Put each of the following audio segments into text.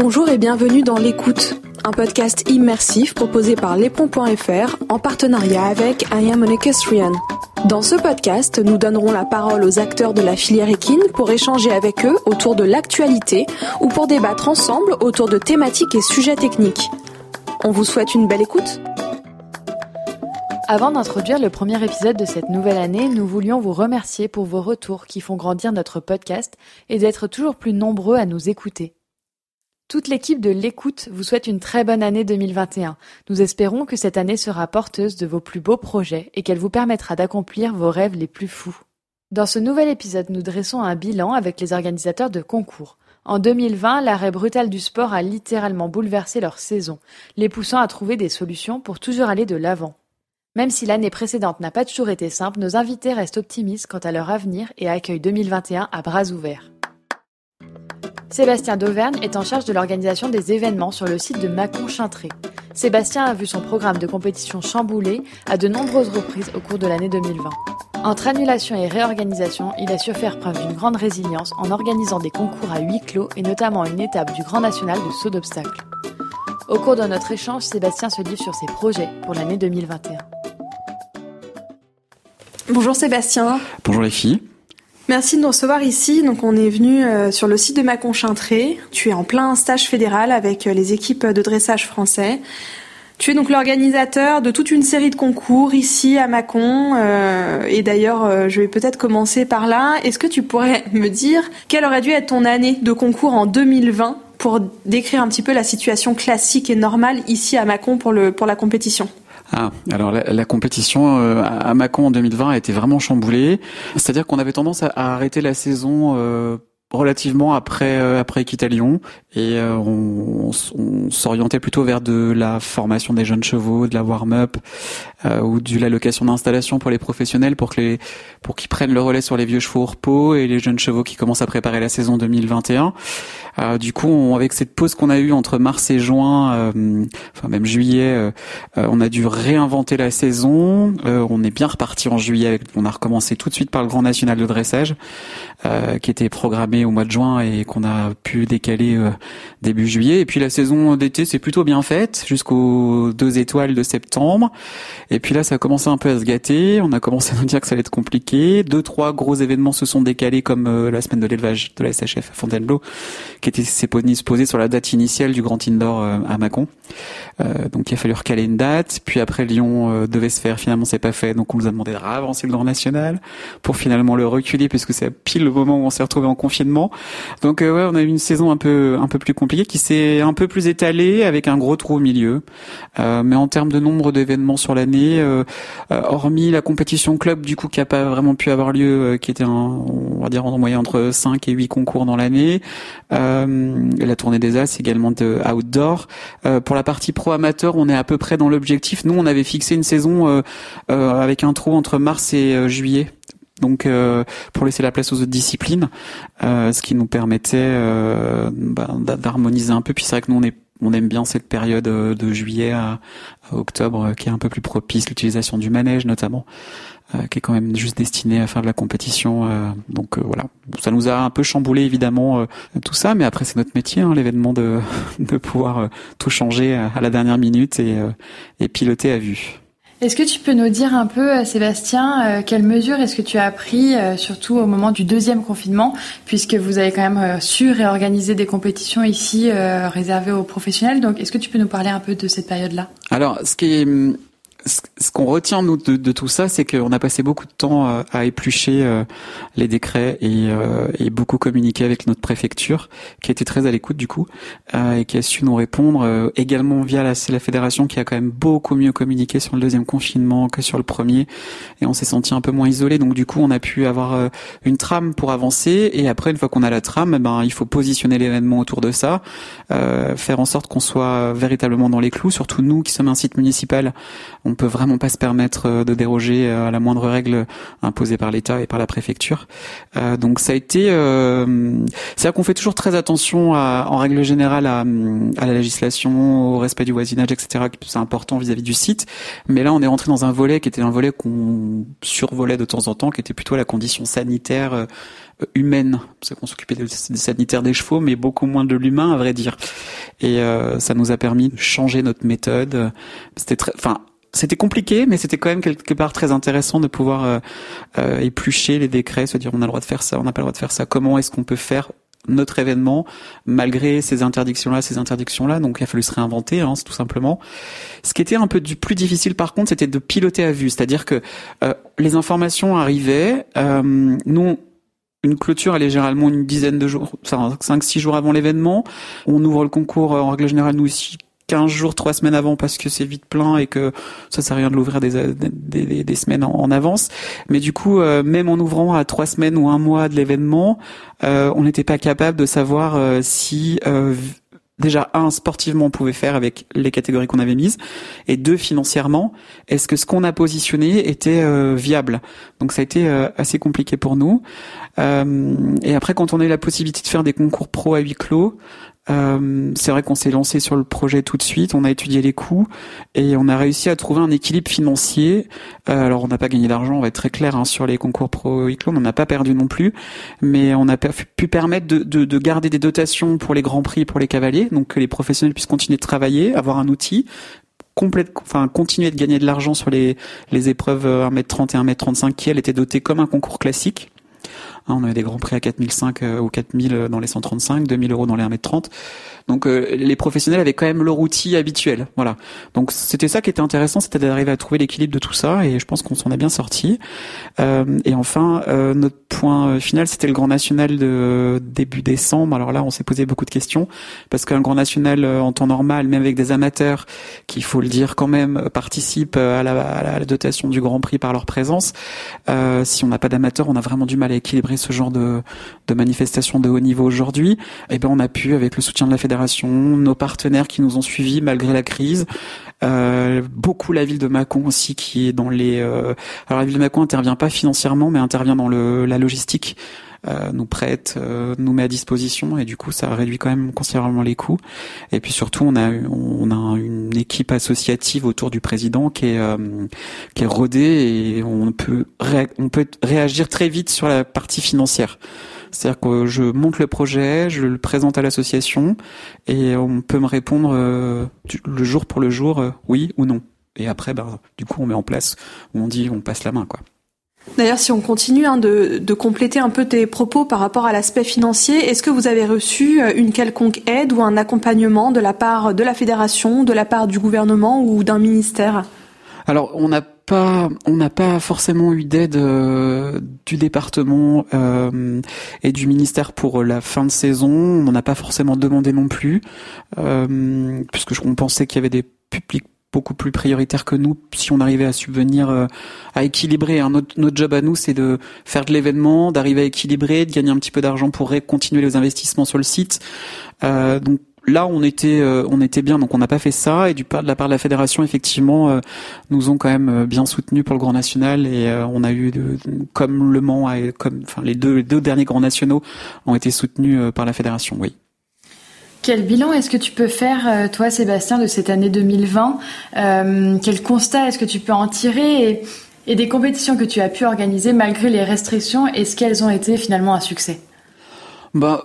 Bonjour et bienvenue dans L'écoute, un podcast immersif proposé par lespont.fr en partenariat avec I Am an Dans ce podcast, nous donnerons la parole aux acteurs de la filière équine pour échanger avec eux autour de l'actualité ou pour débattre ensemble autour de thématiques et sujets techniques. On vous souhaite une belle écoute. Avant d'introduire le premier épisode de cette nouvelle année, nous voulions vous remercier pour vos retours qui font grandir notre podcast et d'être toujours plus nombreux à nous écouter. Toute l'équipe de l'écoute vous souhaite une très bonne année 2021. Nous espérons que cette année sera porteuse de vos plus beaux projets et qu'elle vous permettra d'accomplir vos rêves les plus fous. Dans ce nouvel épisode, nous dressons un bilan avec les organisateurs de concours. En 2020, l'arrêt brutal du sport a littéralement bouleversé leur saison, les poussant à trouver des solutions pour toujours aller de l'avant. Même si l'année précédente n'a pas toujours été simple, nos invités restent optimistes quant à leur avenir et accueillent 2021 à bras ouverts. Sébastien Dauvergne est en charge de l'organisation des événements sur le site de Mâcon-Chintré. Sébastien a vu son programme de compétition chamboulé à de nombreuses reprises au cours de l'année 2020. Entre annulation et réorganisation, il a su faire preuve d'une grande résilience en organisant des concours à huis clos et notamment une étape du Grand National de saut d'obstacles. Au cours de notre échange, Sébastien se livre sur ses projets pour l'année 2021. Bonjour Sébastien. Bonjour les filles. Merci de nous recevoir ici. Donc on est venu euh, sur le site de Mâcon-Chintré. Tu es en plein stage fédéral avec euh, les équipes de dressage français. Tu es donc l'organisateur de toute une série de concours ici à Mâcon. Euh, et d'ailleurs, je vais peut-être commencer par là. Est-ce que tu pourrais me dire quelle aurait dû être ton année de concours en 2020 pour décrire un petit peu la situation classique et normale ici à Mâcon pour, le, pour la compétition? Ah, alors la, compétition euh, à Mâcon en 2020 a été vraiment chamboulée. C'est-à-dire qu'on avait tendance à, arrêter la saison euh, relativement après euh, après Lyon et euh, on, s'orientait plutôt vers de la formation des jeunes chevaux, de la warm-up euh, ou de la location d'installation pour les professionnels pour que pour qu'ils prennent le relais sur les vieux chevaux au repos et les jeunes chevaux qui commencent à préparer la saison 2021. Euh, du coup, on, avec cette pause qu'on a eue entre mars et juin, enfin même juillet, on a dû réinventer la saison. on est bien reparti en juillet. Avec, on a recommencé tout de suite par le Grand National de dressage qui était programmé au mois de juin et qu'on a pu décaler début juillet. Et puis la saison d'été s'est plutôt bien faite jusqu'aux deux étoiles de septembre. Et puis là, ça a commencé un peu à se gâter. On a commencé à nous dire que ça allait être compliqué. Deux, trois gros événements se sont décalés, comme euh, la semaine de l'élevage de la SHF à Fontainebleau, qui était s'est posé sur la date initiale du Grand Indoor euh, à Mâcon. Euh, donc il a fallu recaler une date. Puis après Lyon devait se faire, finalement c'est pas fait. Donc on nous a demandé de ravancer le Grand National pour finalement le reculer puisque c'est pile le moment où on s'est retrouvé en confinement. Donc ouais, on a eu une saison un peu un peu plus compliquée qui s'est un peu plus étalée avec un gros trou au milieu. mais en termes de nombre d'événements sur l'année euh, euh, hormis la compétition club du coup qui a pas vraiment pu avoir lieu, euh, qui était un, on va dire en moyenne entre 5 et 8 concours dans l'année. la tournée des As également de outdoor. pour la partie pro amateur, on est à peu près dans l'objectif. Nous, on avait fixé une saison avec un trou entre mars et juillet donc pour laisser la place aux autres disciplines, ce qui nous permettait bah, d'harmoniser un peu. Puis c'est vrai que nous on est on aime bien cette période euh, de juillet à, octobre euh, qui est un peu plus propice, l'utilisation du manège notamment, euh, qui est quand même juste destiné à faire de la compétition. donc voilà, ça nous a un peu chamboulé évidemment tout ça, mais après c'est notre métier, hein, l'événement de, de pouvoir tout changer à, la dernière minute et, et piloter à vue. Est-ce que tu peux nous dire un peu, euh, Sébastien, euh, quelles mesures est-ce que tu as pris, euh, surtout au moment du deuxième confinement, puisque vous avez quand même su réorganiser des compétitions ici réservées aux professionnels. Donc, est-ce que tu peux nous parler un peu de cette période-là? Alors, ce qui est hum, ce qu'on retient nous de, tout ça, c'est qu'on a passé beaucoup de temps euh, à éplucher euh, les décrets euh, et, beaucoup communiquer avec notre préfecture, qui était très à l'écoute du coup et qui a su nous répondre également via la, la fédération, qui a quand même beaucoup mieux communiqué sur le deuxième confinement que sur le premier, et on s'est senti un peu moins isolé. Donc du coup, on a pu avoir une trame pour avancer, et après, une fois qu'on a la trame, eh ben il faut positionner l'événement autour de ça, faire en sorte qu'on soit véritablement dans les clous. Surtout nous qui sommes un site municipal on peut vraiment pas se permettre de déroger à la moindre règle imposée par l'État et par la préfecture. donc ça a été, c'est-à-dire qu'on fait toujours très attention à, en règle générale à, à, la législation, au respect du voisinage, etc. C'est important vis-à-vis du site. Mais là, on est rentré dans un volet qui était un volet qu'on survolait de temps en temps, qui était plutôt la condition sanitaire humaine, parce qu'on s'occupait des, sanitaires des chevaux, mais beaucoup moins de l'humain, à vrai dire. Et euh, ça nous a permis de changer notre méthode. C'était enfin, c'était compliqué, mais c'était quand même quelque part très intéressant de pouvoir euh, euh, éplucher les décrets, se dire on a le droit de faire ça, on n'a pas le droit de faire ça. Comment est-ce qu'on peut faire notre événement malgré ces interdictions-là, ces interdictions-là? Donc il a fallu se réinventer, hein, tout simplement. Ce qui était un peu du plus difficile, par contre, c'était de piloter à vue, c'est-à-dire que euh, les informations arrivaient. Euh, nous, une clôture, elle est généralement une dizaine de jours, 5-6 jours avant l'événement. On ouvre le concours, en règle générale, nous aussi, 15 jours, 3 semaines avant parce que c'est vite plein et que ça sert à rien de l'ouvrir des, des, des, semaines en, avance. Mais du coup, euh, même en ouvrant à 3 semaines ou un mois de l'événement, euh, on n'était pas capable de savoir euh, si déjà un sportivement on pouvait faire avec les catégories qu'on avait mises et deux financièrement est-ce que ce qu'on a positionné était euh, viable? Donc ça a été euh, assez compliqué pour nous euh, et après quand on a eu la possibilité de faire des concours pro à huis clos euh, c'est vrai qu'on s'est lancé sur le projet tout de suite, on a étudié les coûts et on a réussi à trouver un équilibre financier. Euh, alors on n'a pas gagné d'argent, on va être très clair hein, sur les concours pro Iclo, on n'a pas perdu non plus, mais on a pu permettre de, de, de, garder des dotations pour les grands prix, pour les cavaliers, donc que les professionnels puissent continuer de travailler, avoir un outil enfin continuer de gagner de l'argent sur les, les épreuves 1m30 et 1m35 qui elles étaient dotées comme un concours classique. Hein, on avait des grands prix à 4005 euh, ou 4000 euh, dans les 135, 2000 euros dans les 1m30. Donc euh, les professionnels avaient quand même leur outil habituel. Voilà. Donc c'était ça qui était intéressant, c'était d'arriver à trouver l'équilibre de tout ça et je pense qu'on s'en a bien sorti. Et enfin, notre point final, c'était le Grand National de début décembre. Alors là, on s'est posé beaucoup de questions parce qu'un Grand National en temps normal, même avec des amateurs qui, il faut le dire quand même, participent à la, à la dotation du Grand Prix par leur présence. si on n'a pas d'amateurs, on a vraiment du mal à équilibrer ce genre de, de manifestation de haut niveau aujourd'hui. Eh ben on a pu, avec le soutien de la fédération nos partenaires qui nous ont suivis malgré la crise, euh, beaucoup la ville de Mâcon aussi qui est dans les. Euh, alors la ville de Mâcon intervient pas financièrement, mais intervient dans le, la logistique. Euh, nous prête, euh, nous met à disposition et du coup ça réduit quand même considérablement les coûts. Et puis surtout on a on a une équipe associative autour du président qui est euh, qui est rodée et on peut on peut réagir très vite sur la partie financière. C'est-à-dire que je monte le projet, je le présente à l'association et on peut me répondre euh, le jour pour le jour, oui ou non. Et après, bah, du coup, on met en place, on dit, on passe la main, quoi. D'ailleurs, si on continue hein, de, compléter un peu tes propos par rapport à l'aspect financier, est-ce que vous avez reçu euh, une quelconque aide ou un accompagnement de la part de la fédération, de la part du gouvernement ou d'un ministère? Alors, on a pas, on n'a pas forcément eu d'aide euh, du département euh, et du ministère pour la fin de saison. On n'en a pas forcément demandé non plus, puisque on pensait qu'il y avait des publics beaucoup plus prioritaires que nous si on arrivait à subvenir euh, à équilibrer hein. notre, notre job à nous c'est de faire de l'événement d'arriver à équilibrer de gagner un petit peu d'argent pour continuer les investissements sur le site euh, donc là on était euh, on était bien donc on n'a pas fait ça et du part de la part de la fédération effectivement euh, nous ont quand même euh, bien soutenus pour le Grand National et on a eu de, comme Le Mans comme enfin les deux les deux derniers grands nationaux ont été soutenus par la fédération oui. Quel bilan est-ce que tu peux faire, toi, Sébastien, de cette année 2020 Quel constat est-ce que tu peux en tirer et, et des compétitions que tu as pu organiser malgré les restrictions, est-ce qu'elles ont été finalement un succès? Bah,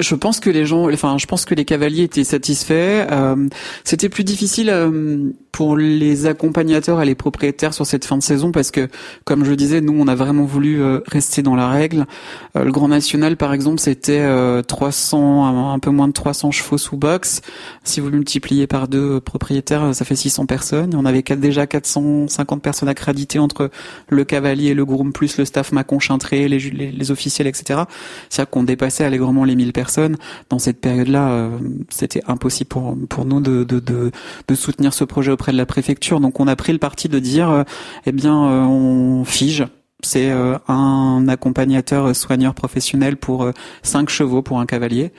je pense que les gens, enfin, je pense que les cavaliers étaient satisfaits. Euh, C'était plus difficile euh, pour les accompagnateurs et les propriétaires sur cette fin de saison parce que, comme je disais, nous, on a vraiment voulu euh, rester dans la règle. Euh, le Grand National, par exemple, c'était 300, un peu moins de 300 chevaux sous box. Si vous multipliez par deux propriétaires, ça fait 600 personnes. On avait déjà 450 personnes accréditées entre le cavalier et le groom plus le staff Macon Chintré, les, les, les officiels, etc. C'est-à-dire qu'on dépassait allègrement les 1000 personnes dans cette période-là, euh, c'était impossible pour, nous de, de, soutenir ce projet auprès de la préfecture. Donc on a pris le parti de dire, euh, eh bien, euh, on fige c'est euh, un accompagnateur soigneur professionnel pour euh, cinq chevaux pour un cavalier.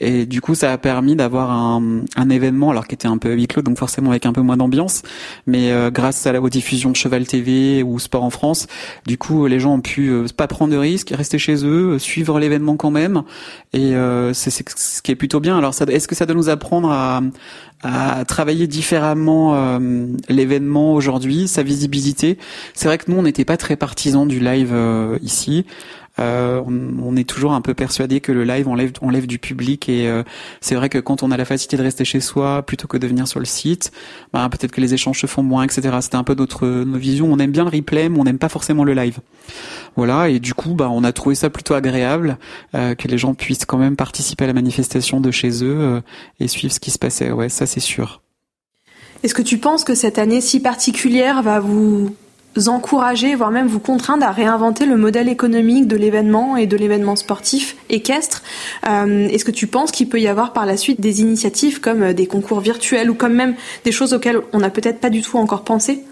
Et du coup, ça a permis d'avoir un, un, événement, alors qui était un peu huis clos, donc forcément avec un peu moins d'ambiance, mais euh, grâce à la diffusion de Cheval TV ou Sport en France, du coup, les gens ont pu pas prendre de risques, rester chez eux, suivre l'événement quand même. Et c'est ce qui est plutôt bien. Alors, est-ce que ça doit nous apprendre à, à travailler différemment euh, l'événement aujourd'hui, sa visibilité? C'est vrai que nous, on n'était pas très partisans du live euh, ici. Euh, on, est toujours un peu persuadé que le live enlève, du public et euh, c'est vrai que quand on a la facilité de rester chez soi plutôt que de venir sur le site, bah, peut-être que les échanges se font moins, etc. C'était un peu notre, notre vision. On aime bien le replay, mais on n'aime pas forcément le live. Voilà, et du coup, bah, on a trouvé ça plutôt agréable que les gens puissent quand même participer à la manifestation de chez eux et suivre ce qui se passait. Ouais, ça c'est sûr. Est-ce que tu penses que cette année si particulière va vous encourager, voire même vous contraindre à réinventer le modèle économique de l'événement et de l'événement sportif équestre. Euh, est-ce que tu penses qu'il peut y avoir par la suite des initiatives comme euh, des concours virtuels ou comme même des choses auxquelles on n'a peut-être pas du tout encore pensé?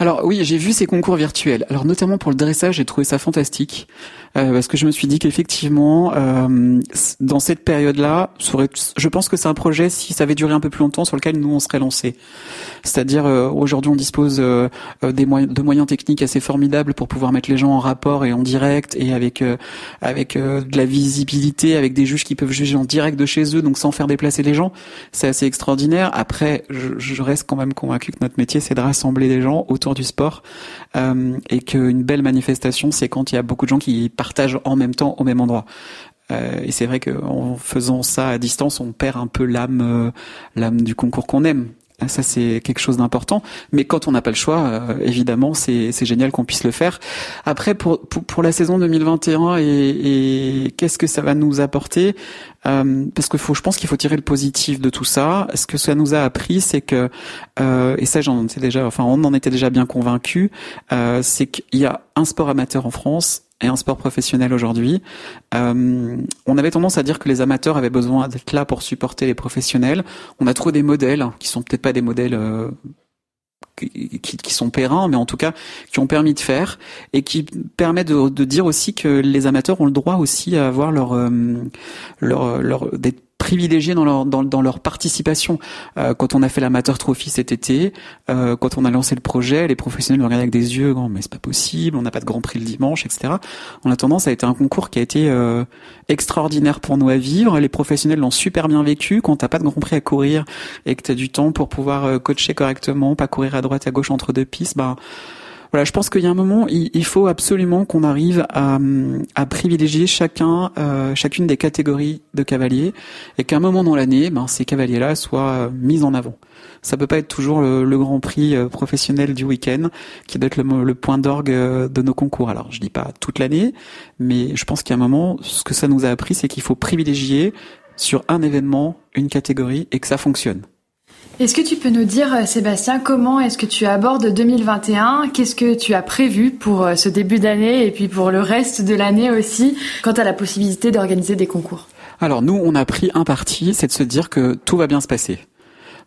Alors oui, j'ai vu ces concours virtuels. Alors notamment pour le dressage, j'ai trouvé ça fantastique euh, parce que je me suis dit qu'effectivement, euh, dans cette période-là, je pense que c'est un projet si ça avait duré un peu plus longtemps sur lequel nous on serait lancé. C'est-à-dire euh, aujourd'hui on dispose euh, des moyens, de moyens techniques assez formidables pour pouvoir mettre les gens en rapport et en direct et avec avec de la visibilité, avec des juges qui peuvent juger en direct de chez eux, donc sans faire déplacer les gens. C'est assez extraordinaire. Après, je, je reste quand même convaincu que notre métier c'est de rassembler des gens autour du sport euh, et qu'une belle manifestation, c'est quand il y a beaucoup de gens qui partagent en même temps au même endroit. Euh, et c'est vrai qu'en faisant ça à distance, on perd un peu l'âme, euh, l'âme du concours qu'on aime. Ça, c'est quelque chose d'important. Mais quand on n'a pas le choix, euh, évidemment, c'est génial qu'on puisse le faire. Après, pour, pour, la saison 2021 et, et qu'est-ce que ça va nous apporter Parce que faut, je pense qu'il faut tirer le positif de tout ça. Ce que ça nous a appris, c'est que, euh, et ça, j'en sais déjà, enfin, on en était déjà bien convaincu, c'est qu'il y a un sport amateur en France et un sport professionnel aujourd'hui. Euh, on avait tendance à dire que les amateurs avaient besoin d'être là pour supporter les professionnels. On a trouvé des modèles hein, qui sont peut-être pas des modèles euh, qui, qui, sont périns, mais en tout cas qui ont permis de faire et qui permettent de, de dire aussi que les amateurs ont le droit aussi à avoir leur euh, leur, leur d'être privilégiés dans leur dans, leur participation. Euh, quand on a fait l'amateur trophy cet été, euh, quand on a lancé le projet, les professionnels nous regardaient avec des yeux, mais c'est pas possible, on n'a pas de Grand Prix le dimanche, etc. En attendant, ça a été un concours qui a été euh, extraordinaire pour nous à vivre. Les professionnels l'ont super bien vécu. Quand t'as pas de Grand Prix à courir et que t'as du temps pour pouvoir euh, coacher correctement, pas courir à droite à gauche entre deux pistes, ben voilà, je pense qu'il y a un moment, il, faut absolument qu'on arrive à, à, privilégier chacun, euh, chacune des catégories de cavaliers, et qu'à un moment dans l'année, ben, ces cavaliers-là soient euh, mis en avant. Ça peut pas être toujours le, Grand Prix euh, professionnel du week-end qui doit être le, le point d'orgue de nos concours. Alors, je dis pas toute l'année, mais je pense qu'à un moment, ce que ça nous a appris, c'est qu'il faut privilégier sur un événement une catégorie et que ça fonctionne. Est-ce que tu peux nous dire, euh, Sébastien, comment est-ce que tu abordes 2021 Qu'est-ce que tu as prévu pour euh, ce début d'année et puis pour le reste de l'année aussi, quant à la possibilité d'organiser des concours? Alors nous, on a pris un parti, c'est de se dire que tout va bien se passer.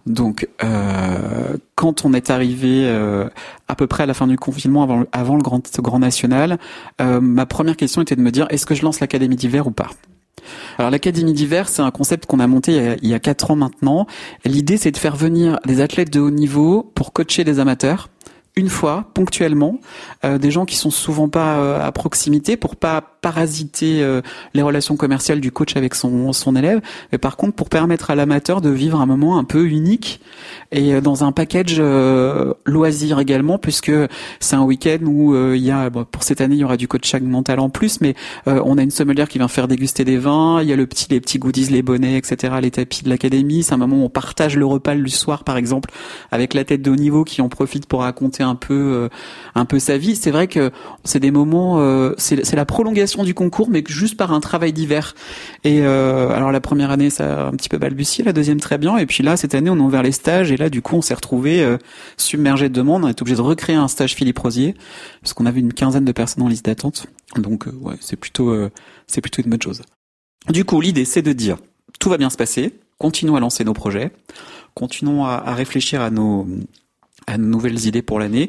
Donc, euh, quand on est arrivé à peu près à la fin du confinement, avant, le grand, national, ma première question était de me dire est-ce que je lance l'académie d'hiver ou pas? Alors l'Académie d'hiver, c'est un concept qu'on a monté il y a, quatre ans maintenant. L'idée, c'est de faire venir des athlètes de haut niveau pour coacher des amateurs une fois ponctuellement euh, des gens qui sont souvent pas euh, à proximité pour pas parasiter euh, les relations commerciales du coach avec son son élève mais par contre pour permettre à l'amateur de vivre un moment un peu unique et dans un package loisir également puisque c'est un week-end où il y a pour cette année il y aura du coaching mental en plus mais on a une sommelière qui vient faire déguster des vins il y a le petit les petits goodies les bonnets etc les tapis de l'académie c'est un moment où on partage le repas le soir par exemple avec la tête de haut niveau qui en profite pour raconter un peu euh, un peu sa vie. C'est vrai que c'est des moments, euh, c'est la prolongation du concours, mais juste par un travail d'hiver. Et euh, alors la première année, ça a un petit peu balbutié, la deuxième très bien, et puis là cette année, on a ouvert les stages, et là du coup, on s'est retrouvé submergé de demandes. On est obligé de recréer un stage Philippe Rosier parce qu'on avait une quinzaine de personnes en liste d'attente. Donc ouais, c'est plutôt c'est plutôt une bonne chose. Du coup, l'idée c'est de dire tout va bien se passer, continuons à lancer nos projets, continuons à, réfléchir à nos à de nouvelles idées pour l'année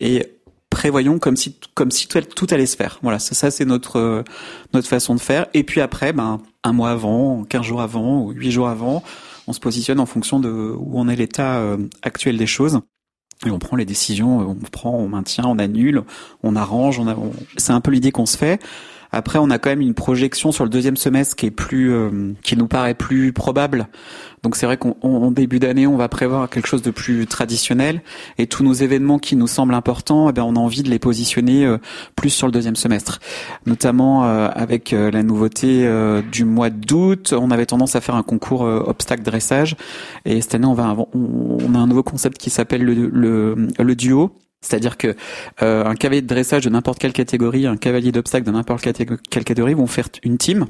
et prévoyons comme si comme si tout, allait se faire. Voilà, ça, c'est notre notre façon de faire. Et puis après, ben un mois avant, 15 jours avant ou 8 jours avant, on se positionne en fonction de où on est l'état actuel des choses. Et on prend les décisions, on prend, on maintient, on annule, on arrange, on, c'est un peu l'idée qu'on se fait. Après, on a quand même une projection sur le deuxième semestre qui est plus, euh, qui nous paraît plus probable. Donc c'est vrai qu'en début d'année, on va prévoir quelque chose de plus traditionnel et tous nos événements qui nous semblent importants, eh bien, on a envie de les positionner euh, plus sur le deuxième semestre. Notamment euh, avec la nouveauté du mois d'août, on avait tendance à faire un concours obstacle dressage et cette année, on va, on a un nouveau concept qui s'appelle le, le, le duo c'est-à-dire que euh, un cavalier de dressage de n'importe quelle catégorie, un cavalier d'obstacle de n'importe quelle catégorie vont faire une team.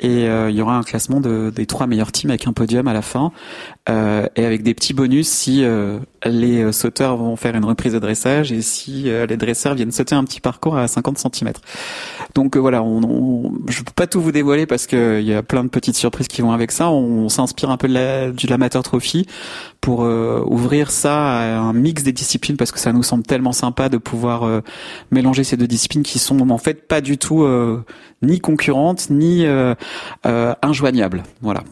Et euh, il y aura un classement de, des trois meilleurs teams avec un podium à la fin. Euh, et avec des petits bonus si les sauteurs vont faire une reprise de dressage et si les dresseurs viennent sauter un petit parcours à 50 cm. Donc voilà, on, on, je peux pas tout vous dévoiler parce qu'il y a plein de petites surprises qui vont avec ça. On, s'inspire un peu de la, du l'amateur trophy pour ouvrir ça à un mix des disciplines parce que ça nous semble tellement sympa de pouvoir mélanger ces deux disciplines qui sont en fait pas du tout ni concurrentes ni euh, injoignable. Voilà.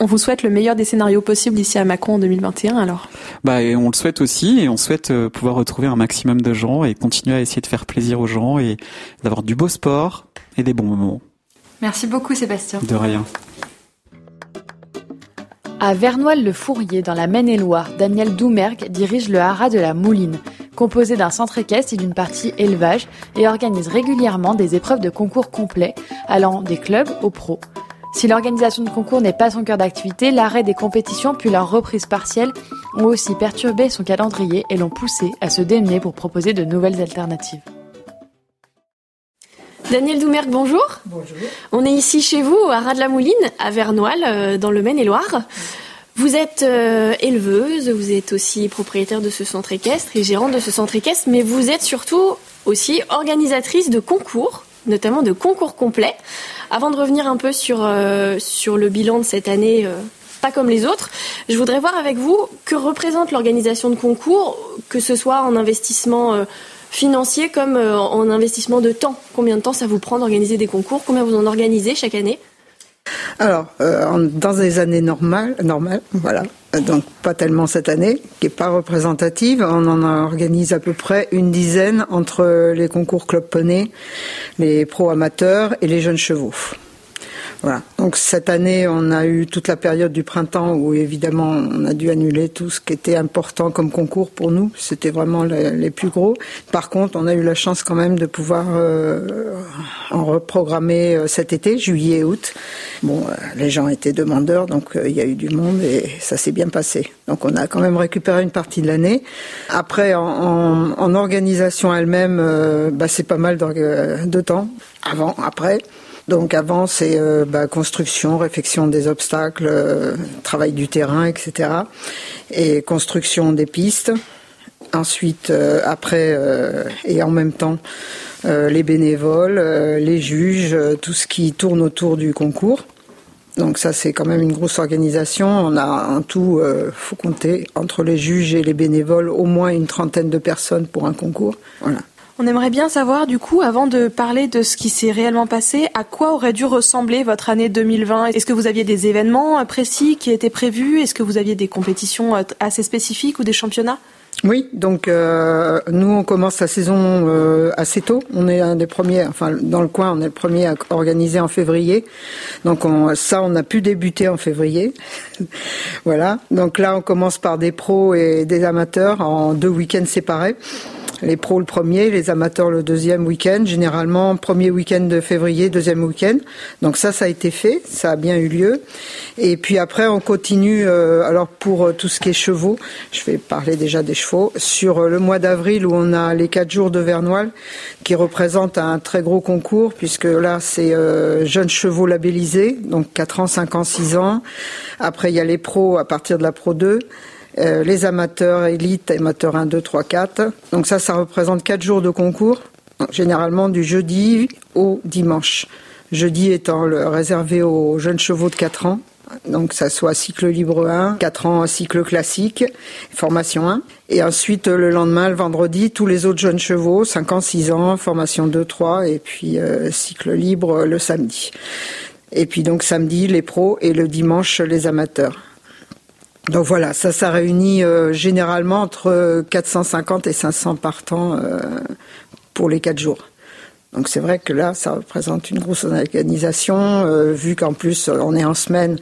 On vous souhaite le meilleur des scénarios possibles ici à Macron en 2021 alors. Bah et on le souhaite aussi et on souhaite euh, pouvoir retrouver un maximum de gens et continuer à essayer de faire plaisir aux gens et d'avoir du beau sport et des bons moments. Merci beaucoup Sébastien. De rien. À Vernoil-le-Fourrier, dans la Maine-et-Loire, Daniel Doumergue dirige le haras de la Mouline, composé d'un centre équestre et d'une partie élevage, et organise régulièrement des épreuves de concours complets, allant des clubs aux pros. Si l'organisation de concours n'est pas son cœur d'activité, l'arrêt des compétitions puis leur reprise partielle ont aussi perturbé son calendrier et l'ont poussé à se démener pour proposer de nouvelles alternatives. Daniel Doumergue, bonjour. Bonjour. On est ici chez vous, à Ras-de-la-Mouline, à Vernoil, euh, dans le Maine-et-Loire. Vous êtes euh, éleveuse, vous êtes aussi propriétaire de ce centre équestre et gérante de ce centre équestre, mais vous êtes surtout aussi organisatrice de concours, notamment de concours complets. Avant de revenir un peu sur, euh, sur le bilan de cette année, pas comme les autres, je voudrais voir avec vous que représente l'organisation de concours, que ce soit en investissement financier comme euh, en investissement de temps. Combien de temps ça vous prend d'organiser des concours? Combien vous en organisez chaque année? Alors, euh, dans des années normales, normales, voilà, donc pas tellement cette année, qui est pas représentative, on en organise à peu près une dizaine entre les concours club poney, les pro amateurs et les jeunes chevaux. Voilà. Donc cette année, on a eu toute la période du printemps où évidemment on a dû annuler tout ce qui était important comme concours pour nous. C'était vraiment les, plus gros. Par contre, on a eu la chance quand même de pouvoir euh, en reprogrammer euh, cet été, juillet et août. Bon, euh, les gens étaient demandeurs, donc il y a eu du monde et ça s'est bien passé. Donc on a quand même récupéré une partie de l'année. Après, en, en, organisation elle-même, bah, c'est pas mal de temps. Avant, après. Donc avant, c'est euh, bah, construction, réflexion des obstacles, euh, travail du terrain, etc. Et construction des pistes. Ensuite, euh, après et en même temps, les bénévoles, les juges, tout ce qui tourne autour du concours. Donc ça, c'est quand même une grosse organisation. On a en tout, faut compter, entre les juges et les bénévoles, au moins une trentaine de personnes pour un concours. Voilà. On aimerait bien savoir, du coup, avant de parler de ce qui s'est réellement passé, à quoi aurait dû ressembler votre année 2020 Est-ce que vous aviez des événements précis qui étaient prévus? Est-ce que vous aviez des compétitions assez spécifiques ou des championnats? Oui, donc euh, nous on commence la saison euh, assez tôt. On est un des premiers, enfin dans le coin, on est le premier à organiser en février. Donc on, ça, on a pu débuter en février. voilà. Donc là, on commence par des pros et des amateurs en deux week-ends séparés les pros le premier, les amateurs le deuxième week-end, généralement premier week-end de février, deuxième week-end. Donc ça, ça a été fait, ça a bien eu lieu. Et puis après, on continue. Euh, alors pour euh, tout ce qui est chevaux, je vais parler déjà des chevaux. Sur euh, le mois d'avril, où on a les quatre jours de Vernoil, qui représentent un très gros concours, puisque là, c'est jeunes chevaux labellisés, donc 4 ans, 5 ans, 6 ans. Après, il y a les pros à partir de la Pro 2. Euh, les amateurs élites, amateurs 1, 2, 3, 4. Donc ça, ça représente 4 jours de concours, généralement du jeudi au dimanche. Jeudi étant réservé aux jeunes chevaux de 4 ans, Donc ça soit cycle libre 1, 4 ans cycle classique, formation 1. Et ensuite le lendemain, le vendredi, tous les autres jeunes chevaux, 5 ans, 6 ans, formation 2, 3 et puis euh, cycle libre le samedi. Et puis donc samedi les pros et le dimanche les amateurs. Donc voilà, ça, ça réunit euh, généralement entre 450 et 500 partants euh, pour les 4 jours. Donc c'est vrai que là, ça représente une grosse organisation, euh, vu qu'en plus on est en semaine,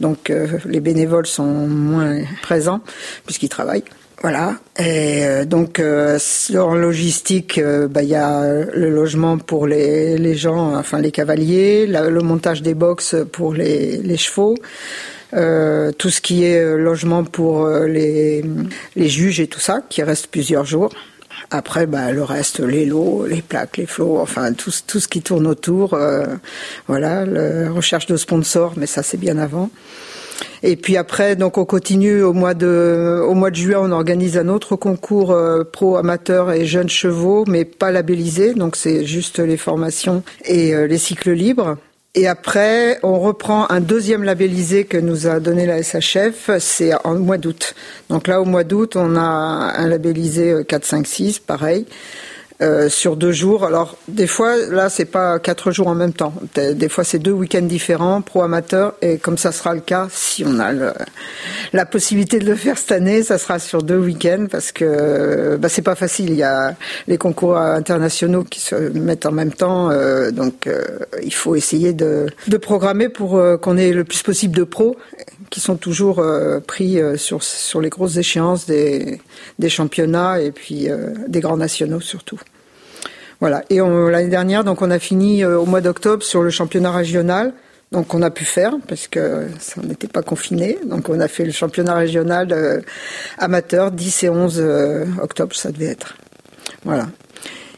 donc les bénévoles sont moins présents puisqu'ils travaillent. Voilà. Et donc en logistique, bah, il y a le logement pour les, les gens, enfin les cavaliers, le montage des box pour les, les chevaux. Euh, tout ce qui est euh, logement pour euh, les, les juges et tout ça, qui reste plusieurs jours. Après, bah, le reste, les lots, les plaques, les flots, enfin tout, tout ce qui tourne autour. voilà, la recherche de sponsors, mais ça c'est bien avant. Et puis après, donc on continue au mois de au mois de juin, on organise un autre concours pro amateur et jeunes chevaux, mais pas labellisé, donc c'est juste les formations et les cycles libres. Et après, on reprend un deuxième labellisé que nous a donné la SHF, c'est en mois d'août. Donc là, au mois d'août, on a un labellisé 4, 5, 6, pareil. Euh, sur deux jours. Alors des fois, là, c'est pas quatre jours en même temps. Des fois, c'est deux week-ends différents, pro amateur, et comme ça sera le cas, si on a la possibilité de le faire cette année, ça sera sur deux week-ends parce que bah, c'est pas facile. Il y a les concours internationaux qui se mettent en même temps, euh, donc euh, il faut essayer de, de programmer pour qu'on ait le plus possible de pros qui sont toujours pris sur sur les grosses échéances des des championnats et puis des grands nationaux surtout. Voilà. Et l'année dernière, donc on a fini euh, au mois d'octobre sur le championnat régional. Donc on a pu faire parce que ça n'était pas confiné. Donc on a fait le championnat régional euh, amateur 10 et 11 euh, octobre, ça devait être. Voilà.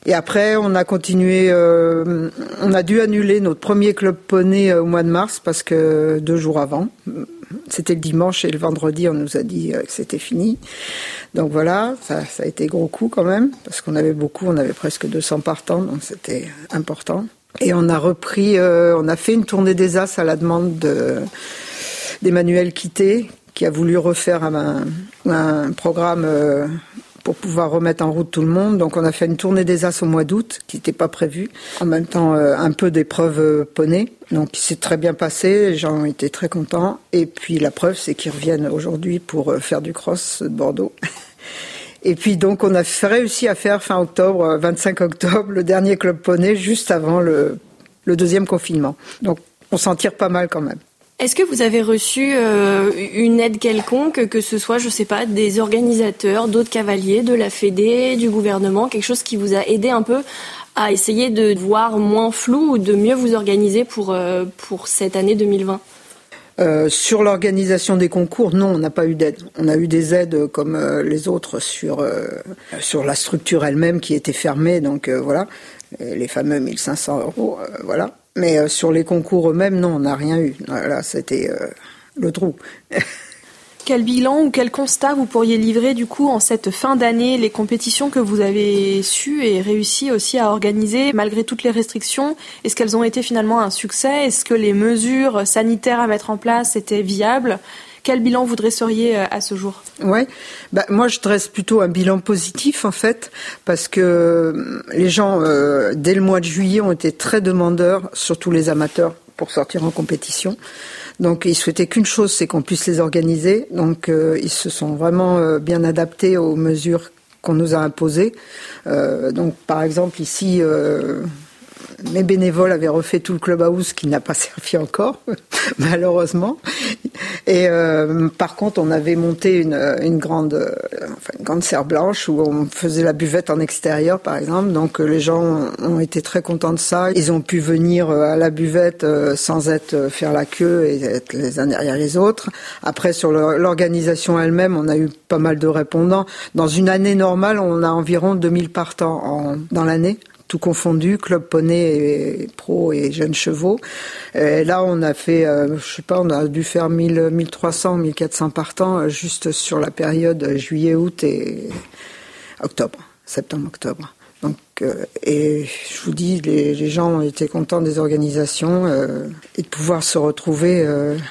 Et après, on a continué. on a dû annuler notre premier club poney au mois de mars parce que deux jours avant, c'était le dimanche et le vendredi, on nous a dit que c'était fini. Donc voilà, ça, a été gros coup quand même, parce qu'on avait beaucoup, on avait presque 200 partants, donc c'était important. Et on a repris, euh, on a fait une tournée des As à la demande d'Emmanuel Quitté, qui a voulu refaire un, programme euh, pour pouvoir remettre en route tout le monde. Donc on a fait une tournée des As au mois d'août, qui n'était pas prévue. En même temps, euh, un peu d'épreuves poney. Donc il s'est très bien passé, les gens été très contents. Et puis la preuve, c'est qu'ils reviennent aujourd'hui pour faire du cross de Bordeaux. Et puis donc on a réussi à faire fin octobre, 25 euh, octobre, le dernier club poney juste avant le, deuxième confinement. Donc on s'en tire pas mal quand même. Est-ce que vous avez reçu euh, une aide quelconque, que ce soit, je sais pas, des organisateurs, d'autres cavaliers, de la Fédé, du gouvernement, quelque chose qui vous a aidé un peu à essayer de voir moins flou ou de mieux vous organiser pour, euh, pour cette année 2020 euh, sur l'organisation des concours, non, on n'a pas eu d'aide. On a eu des aides comme euh, les autres sur euh, sur la structure elle-même qui était fermée, donc voilà, les fameux 1500 euros, voilà. Mais sur les concours eux-mêmes, non, on n'a rien eu. Là, c'était le trou. Quel bilan ou quel constat vous pourriez livrer du coup en cette fin d'année, les compétitions que vous avez su et réussi aussi à organiser malgré toutes les restrictions Est-ce qu'elles ont été finalement un succès? Est-ce que les mesures sanitaires à mettre en place étaient viables? Quel bilan vous dresseriez euh, à ce jour? Ouais, bah, moi je dresse plutôt un bilan positif en fait, parce que euh, les gens euh, dès le mois de juillet ont été très demandeurs, surtout les amateurs, pour sortir en compétition. Donc ils souhaitaient qu'une chose, c'est qu'on puisse les organiser. Donc ils se sont vraiment bien adaptés aux mesures qu'on nous a imposées. Donc par exemple ici, mes bénévoles avaient refait tout le clubhouse qui n'a pas servi encore, malheureusement. Et euh, par contre, on avait monté une, une grande, euh, une grande serre blanche où on faisait la buvette en extérieur, par exemple. Donc euh, les gens ont été très contents de ça. Ils ont pu venir à la buvette sans être faire la queue et être les uns derrière les autres. Après, sur l'organisation elle-même, on a eu pas mal de répondants. Dans une année normale, on a environ 2000 partants en, dans l'année tout confondu, club poney et pro et jeunes chevaux. Et là, on a fait, euh, je sais pas, on a dû faire 1000, 1300, 1400 partants euh, juste sur la période juillet-août et octobre, septembre-octobre. Donc et je vous dis, les, gens ont été contents des organisations et de pouvoir se retrouver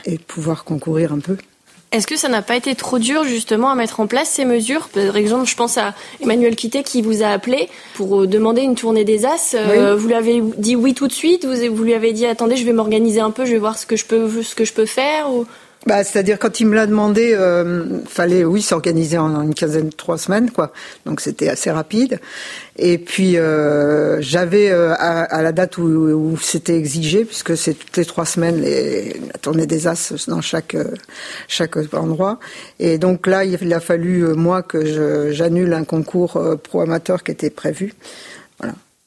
et de pouvoir concourir un peu. Est-ce que ça n'a pas été trop dur justement à mettre en place ces mesures? Par exemple, je pense à Emmanuel Quitté qui vous a appelé pour euh, demander une tournée des As. Euh, vous lui avez dit oui tout de suite. Vous, vous lui avez dit attendez, je vais m'organiser un peu, je vais voir ce que je peux, ce que je peux faire. Ou... Bah, c'est-à-dire quand il me l'a demandé, euh, fallait oui s'organiser en, une quinzaine, trois semaines quoi. Donc c'était assez rapide. Et puis euh, j'avais euh, à, la date où, c'était exigé, puisque c'est toutes les trois semaines les, la tournée des As dans chaque euh, chaque endroit. Et donc là, il a fallu moi que j'annule un concours pro amateur qui était prévu.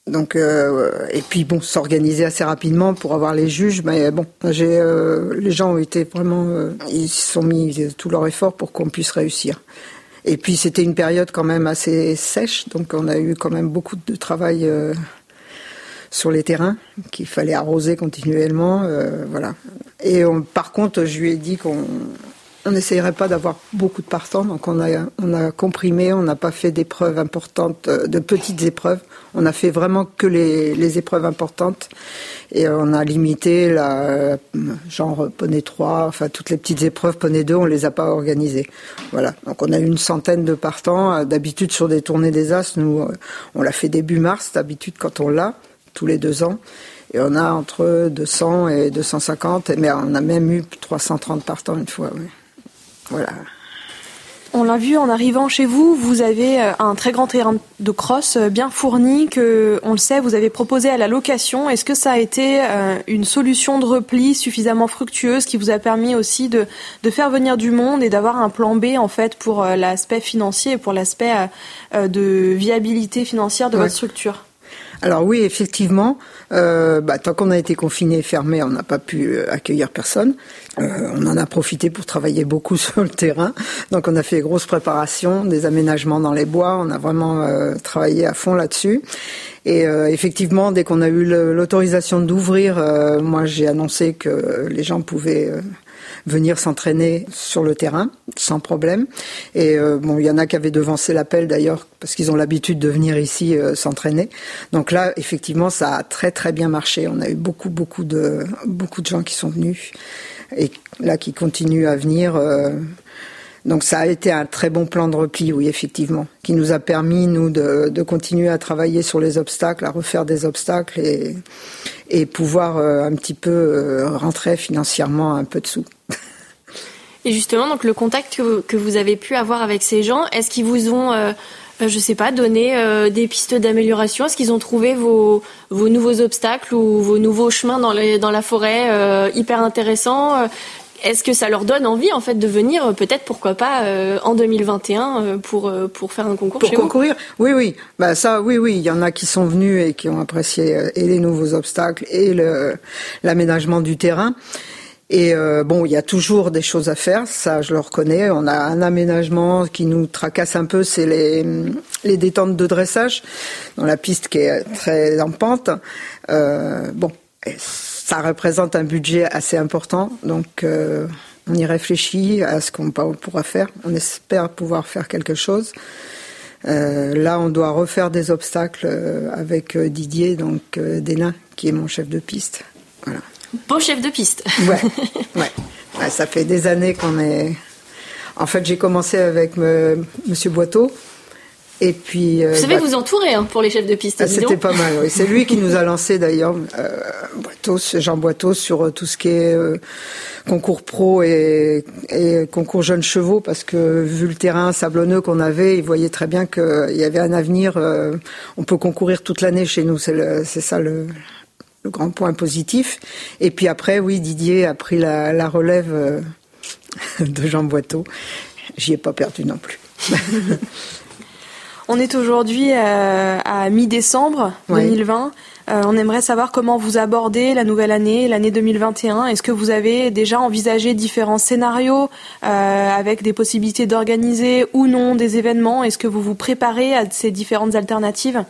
Donc euh, et puis bon, s'organiser assez rapidement pour avoir les juges. Mais bon, j'ai euh, les gens ont été vraiment, euh, ils sont mis tout leur effort pour qu'on puisse réussir. Et puis c'était une période quand même assez sèche, donc on a eu quand même beaucoup de travail sur les terrains qu'il fallait arroser continuellement, voilà. Et par contre, je lui ai dit qu'on on n'essayerait pas d'avoir beaucoup de partants, donc on a, on a comprimé, on n'a pas fait d'épreuves importantes, euh, de petites épreuves. On a fait vraiment que les, épreuves importantes et on a limité la euh, genre poney 3, enfin toutes les petites épreuves poney 2, on les a pas organisées. Voilà, donc on a eu une centaine de partants. D'habitude sur des tournées des As, nous on l'a fait début mars, d'habitude quand on l'a tous les deux ans. Et on a entre 200 et 250, mais on a même eu 330 partants une fois. Oui. Voilà. On l'a vu en arrivant chez vous, vous avez euh, un très grand terrain de cross euh, bien fourni que, on le sait, vous avez proposé à la location. Est-ce que ça a été euh, une solution de repli suffisamment fructueuse qui vous a permis aussi de, de faire venir du monde et d'avoir un plan B en fait pour l'aspect financier et pour l'aspect de viabilité financière de votre structure? Alors oui, effectivement, euh, bah, tant qu'on a été confiné, fermé, on n'a pas pu euh, accueillir personne. Euh, on en a profité pour travailler beaucoup sur le terrain. Donc on a fait grosse préparation, des aménagements dans les bois. On a vraiment travaillé à fond là-dessus. Et effectivement, dès qu'on a eu l'autorisation d'ouvrir, moi j'ai annoncé que les gens pouvaient venir s'entraîner sur le terrain sans problème. Et euh, bon, il y en a qui avaient devancé l'appel d'ailleurs parce qu'ils ont l'habitude de venir ici euh, s'entraîner. Donc là, effectivement, ça a très très bien marché. On a eu beaucoup beaucoup de beaucoup de gens qui sont venus et là qui continuent à venir. Euh, donc ça a été un très bon plan de repli, oui, effectivement, qui nous a permis, nous, de, de continuer à travailler sur les obstacles, à refaire des obstacles et, et pouvoir un petit peu rentrer financièrement un peu de sous. Et justement, donc le contact que, que vous avez pu avoir avec ces gens, est-ce qu'ils vous ont, euh, euh je sais pas, donné euh, des pistes d'amélioration? Est-ce qu'ils ont trouvé vos, vos nouveaux obstacles ou vos nouveaux chemins dans, les, dans la forêt euh, hyper intéressants? Est-ce que ça leur donne envie en fait de venir peut-être pourquoi pas en 2021 pour pour faire un concours pour chez concourir? Oui oui. Bah ça oui oui. Il y en a qui sont venus et qui ont apprécié et les nouveaux obstacles et l'aménagement du terrain et euh, bon, il y a toujours des choses à faire, ça je le reconnais. On a un aménagement qui nous tracasse un peu, c'est les, les détentes de dressage dans la piste qui est très en pente. Euh, bon, ça représente un budget assez important, donc euh, on y réfléchit à ce qu'on pourra faire. On espère pouvoir faire quelque chose. Euh, là, on doit refaire des obstacles euh, avec Didier, donc Délin, qui est mon chef de piste. Voilà. Beau chef de piste. ouais, ouais. Ça fait des années qu'on est. En fait, j'ai commencé avec M. Monsieur Boiteau. Et puis, euh, vous savez bah, vous entourer hein, pour les chefs de piste. Ah, c'était pas mal. Oui. C'est lui qui nous a lancé d'ailleurs, euh, Jean Boiteau, sur euh, tout ce qui est euh, concours pro et, et, concours jeunes chevaux, parce que vu le terrain sablonneux qu'on avait, il voyait très bien qu'il y avait un avenir. on peut concourir toute l'année chez nous. C'est ça le, le grand point positif. Et puis après, oui, Didier a pris la, relève euh, de Jean Boiteau. J'y ai pas perdu non plus. on est aujourd'hui euh, à mi-décembre 2020. Euh, on aimerait savoir comment vous abordez la nouvelle année, l'année 2021. Est-ce que vous avez déjà envisagé différents scénarios avec des possibilités d'organiser ou non des événements? Est-ce que vous vous préparez à ces différentes alternatives?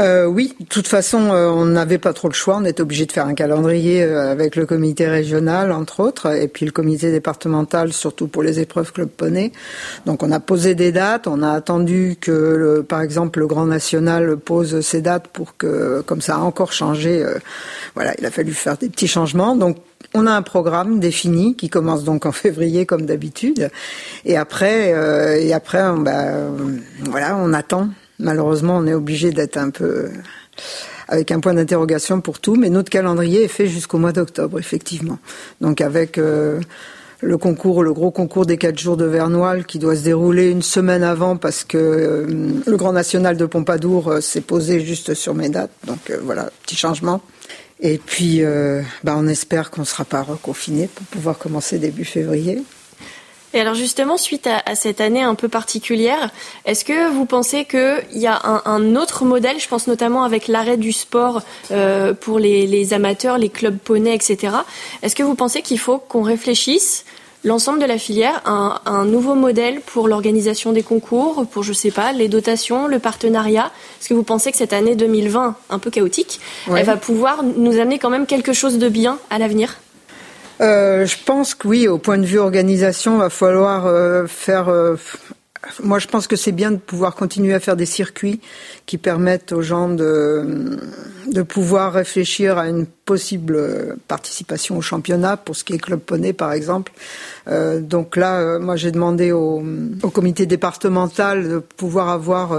Euh, oui, de toute façon, euh, on n'avait pas trop le choix. On était obligé de faire un calendrier euh, avec le comité régional, entre autres, et puis le comité départemental, surtout pour les épreuves club poney. Donc, on a posé des dates. On a attendu que, par exemple, le Grand National pose ses dates pour que, comme ça a encore changé, voilà, il a fallu faire des petits changements. Donc, on a un programme défini qui commence donc en février comme d'habitude, et après, et après, bah, voilà, on attend Malheureusement, on est obligé d'être un peu avec un point d'interrogation pour tout, mais notre calendrier est fait jusqu'au mois d'octobre, effectivement. Donc avec euh, le concours, le gros concours des quatre jours de Vernoil qui doit se dérouler une semaine avant parce que euh, le Grand National de Pompadour euh, s'est posé juste sur mes dates. Donc voilà, petit changement. Et puis, bah, on espère qu'on ne sera pas reconfiné pour pouvoir commencer début février. Et alors justement, suite à, cette année un peu particulière, est-ce que vous pensez qu'il y a un, autre modèle, je pense notamment avec l'arrêt du sport euh, pour les, amateurs, les clubs poney, etc. Est-ce que vous pensez qu'il faut qu'on réfléchisse l'ensemble de la filière à un, nouveau modèle pour l'organisation des concours, pour je sais pas, les dotations, le partenariat? Est-ce que vous pensez que cette année 2020, un peu chaotique, elle va pouvoir nous amener quand même quelque chose de bien à l'avenir? Euh, je pense que oui, au point de vue organisation, va falloir euh, faire. Euh, moi, je pense que c'est bien de pouvoir continuer à faire des circuits qui permettent aux gens de, de pouvoir réfléchir à une possible participation au championnat pour ce qui est club poney, par exemple. donc là, moi, j'ai demandé au, au, comité départemental de pouvoir avoir,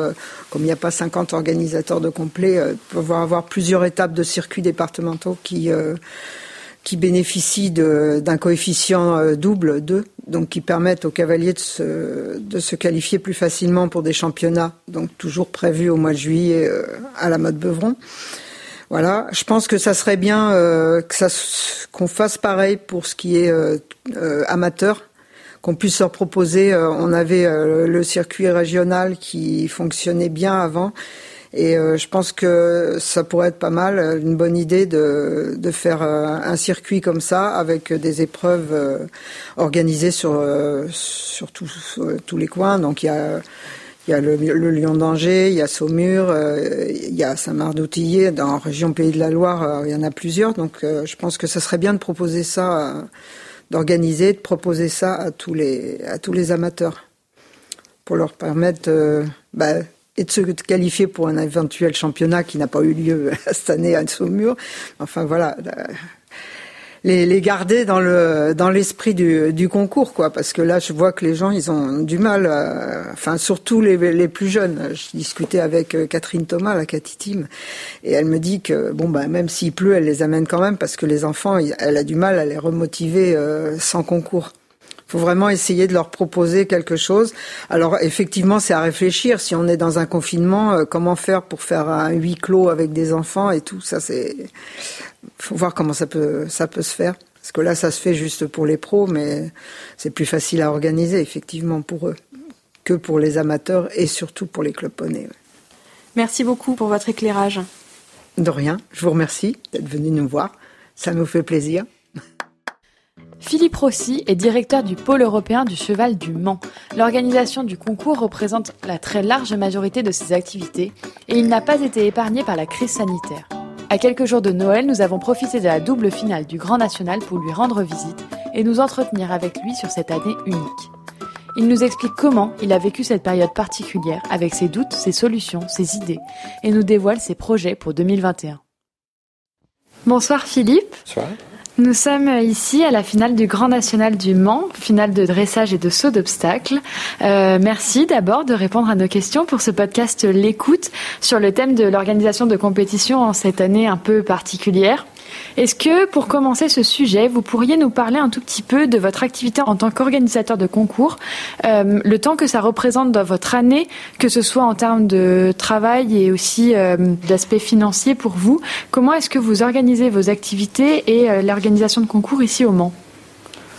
comme il n'y a pas 50 organisateurs de complet, de pouvoir avoir plusieurs étapes de circuits départementaux qui qui bénéficient d'un coefficient euh, double 2, donc qui permettent aux cavaliers de se, de se qualifier plus facilement pour des championnats, donc toujours prévus au mois de juillet euh, à la mode Beuvron. Voilà, je pense que ça serait bien euh, qu'on fasse pareil pour ce qui est amateur, qu'on puisse leur proposer. on avait le circuit régional qui fonctionnait bien avant et euh, je pense que ça pourrait être pas mal, une bonne idée de, de faire euh, un circuit comme ça avec des épreuves euh, organisées sur, sur tous les coins. Donc il y a, il y a le, le Lyon d'Angers, il y a Saumur, il y a Saint-Marc-d'Outillier, dans la région Pays de la Loire, il y en a plusieurs. Donc je pense que ça serait bien de proposer ça, d'organiser, de proposer ça à tous les, à tous les amateurs pour leur permettre bah, et de se qualifier pour un éventuel championnat qui n'a pas eu lieu cette année à Saumur. Enfin voilà, les, les garder dans le dans l'esprit du, du concours quoi, parce que là je vois que les gens ils ont du mal, enfin surtout les, les plus jeunes. Je discutais avec euh, Catherine Thomas, la Catitime, et elle me dit que bon bah même s'il pleut, elle les amène quand même parce que les enfants, elle a du mal à les remotiver euh, sans concours faut vraiment essayer de leur proposer quelque chose. Alors effectivement, c'est à réfléchir. Si on est dans un confinement, euh, comment faire pour faire un huis clos avec des enfants et tout? Ça, c'est faut voir comment ça peut ça peut se faire. Parce que là, ça se fait juste pour les pros, mais c'est plus facile à organiser effectivement pour eux que pour les amateurs et surtout pour les clubs poneys. Merci beaucoup pour votre éclairage. De rien. Je vous remercie d'être venu nous voir. Ça nous fait plaisir. Philippe Rossi est directeur du pôle européen du cheval du Mans. L'organisation du concours représente la très large majorité de ses activités et il n'a pas été épargné par la crise sanitaire. À quelques jours de Noël, nous avons profité de la double finale du Grand National pour lui rendre visite et nous entretenir avec lui sur cette année unique. Il nous explique comment il a vécu cette période particulière avec ses doutes, ses solutions, ses idées et nous dévoile ses projets pour 2021. Bonsoir Philippe. Bonsoir. Nous sommes ici à la finale du Grand National du Mans, finale de dressage et de saut d'obstacles. Euh, merci d'abord de répondre à nos questions pour ce podcast L'écoute sur le thème de l'organisation de compétition en cette année un peu particulière. Est-ce que, pour commencer ce sujet, vous pourriez nous parler un tout petit peu de votre activité en tant qu'organisateur de concours, euh, le temps que ça représente dans votre année, que ce soit en termes de travail et aussi euh, d'aspect financier pour vous? Comment est-ce que vous organisez vos activités et euh, l'organisation de concours ici au Mans?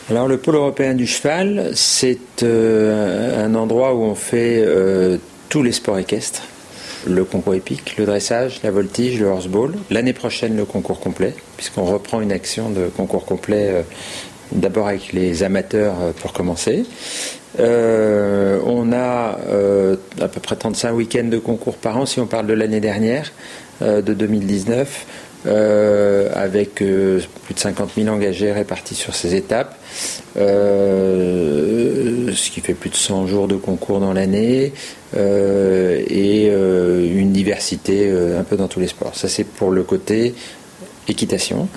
Alors le pôle européen du cheval, c'est un endroit où on fait tous les sports équestres le concours épique, le dressage, la voltige, le horseball. L'année prochaine, le concours complet, puisqu'on reprend une action de concours complet euh, d'abord avec les amateurs pour commencer. on a à peu près 35 week-ends de concours par an si on parle de l'année dernière, de 2019. Euh, avec euh, plus de 50 000 engagés répartis sur ces étapes, euh, ce qui fait plus de 100 jours de concours dans l'année, et une diversité un peu dans tous les sports. Ça c'est pour le côté équitation.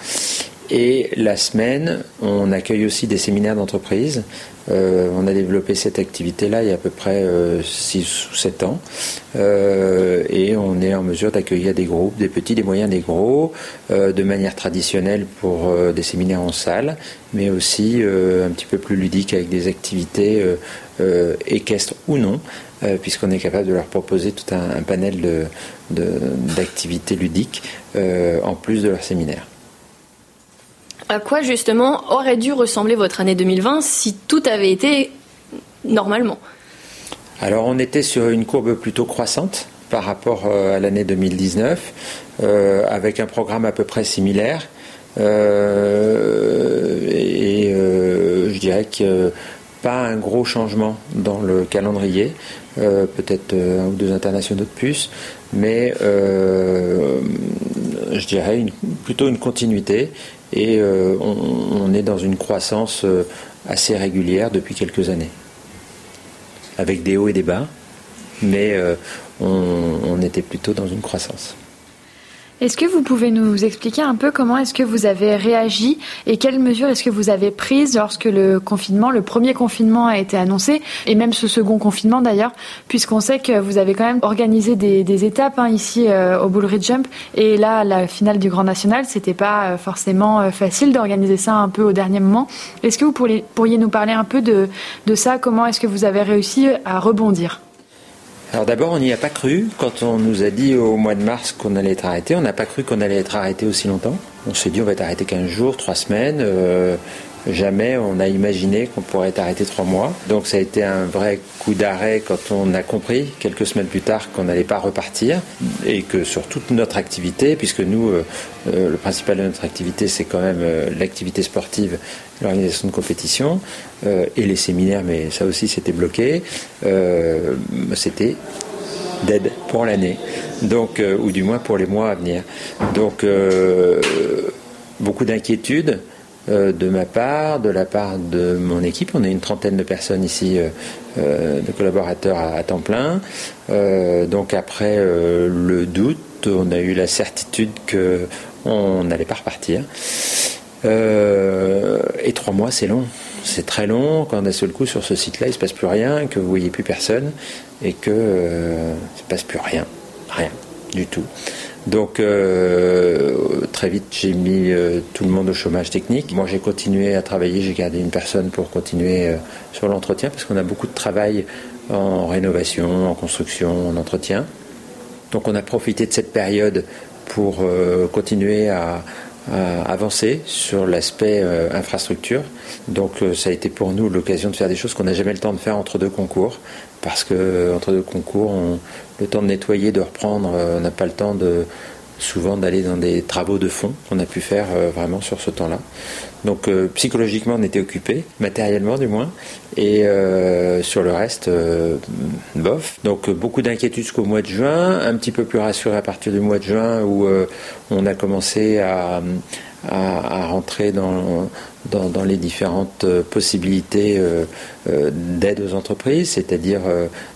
Et la semaine, on accueille aussi des séminaires d'entreprise. Euh, on a développé cette activité-là il y a à peu près 6 euh, ou 7 ans. Euh, et on est en mesure d'accueillir des groupes, des petits, des moyens, des gros, de manière traditionnelle pour des séminaires en salle, mais aussi un petit peu plus ludique avec des activités équestres ou non, puisqu'on est capable de leur proposer tout un, panel d'activités ludiques en plus de leur séminaire. À quoi justement aurait dû ressembler votre année 2020 si tout avait été normalement? Alors on était sur une courbe plutôt croissante par rapport euh, à l'année 2019, euh, avec un programme à peu près similaire. Euh, et je dirais que pas un gros changement dans le calendrier, peut-être un ou deux internationaux de plus, mais je dirais plutôt une continuité et euh, on, est dans une croissance euh, assez régulière depuis quelques années, avec des hauts et des bas, mais euh, on était plutôt dans une croissance. Est-ce que vous pouvez nous expliquer un peu comment est-ce que vous avez réagi et quelles mesures est-ce que vous avez prises lorsque le confinement, le premier confinement a été annoncé et même ce second confinement d'ailleurs, puisqu'on sait que vous avez quand même organisé des, étapes hein, ici euh, au Bull Ridge Jump. Et là la finale du Grand National, c'était pas euh, forcément euh, facile d'organiser ça un peu au dernier moment. Est-ce que vous pourriez, pourriez nous parler un peu de, de ça? Comment est-ce que vous avez réussi à rebondir? Alors d'abord, on n'y a pas cru. Quand on nous a dit au mois de mars qu'on allait être arrêté, on n'a pas cru qu'on allait être arrêté aussi longtemps. On s'est dit on va être arrêté 15 jours, 3 semaines. Euh, jamais on a imaginé qu'on pourrait être arrêté trois mois. Donc ça a été un vrai coup d'arrêt quand on a compris quelques semaines plus tard qu'on n'allait pas repartir et que sur toute notre activité, puisque nous, euh, euh, le principal de notre activité, c'est quand même l'activité sportive, l'organisation de compétition et les séminaires, mais ça aussi c'était bloqué. c'était dead pour l'année, donc ou du moins pour les mois à venir. Donc beaucoup d'inquiétudes. Euh, de ma part, de la part de mon équipe. On est une trentaine de personnes ici, euh, euh, de collaborateurs à, temps plein. donc après le doute, on a eu la certitude qu'on n'allait pas repartir. Et trois mois, c'est long. C'est très long quand d'un seul coup sur ce site-là, il ne se passe plus rien, que vous ne voyez plus personne et que ne se passe plus rien. Rien du tout. Donc euh, très vite j'ai mis euh, tout le monde au chômage technique. Moi j'ai continué à travailler, j'ai gardé une personne pour continuer euh, sur l'entretien parce qu'on a beaucoup de travail en rénovation, en construction, en entretien. Donc on a profité de cette période pour continuer à, avancer sur l'aspect infrastructure. Donc ça a été pour nous l'occasion de faire des choses qu'on n'a jamais le temps de faire entre deux concours parce que entre deux concours, on, le temps de nettoyer, de reprendre, euh, on n'a pas le temps de souvent d'aller dans des travaux de fond qu'on a pu faire euh, vraiment sur ce temps-là. Donc euh, psychologiquement on était occupé, matériellement du moins, et sur le reste, bof. Donc beaucoup d'inquiétudes jusqu'au mois de juin, un petit peu plus rassuré à partir du mois de juin où on a commencé à, à, rentrer dans, dans, les différentes euh, possibilités euh, euh, d'aide aux entreprises, c'est-à-dire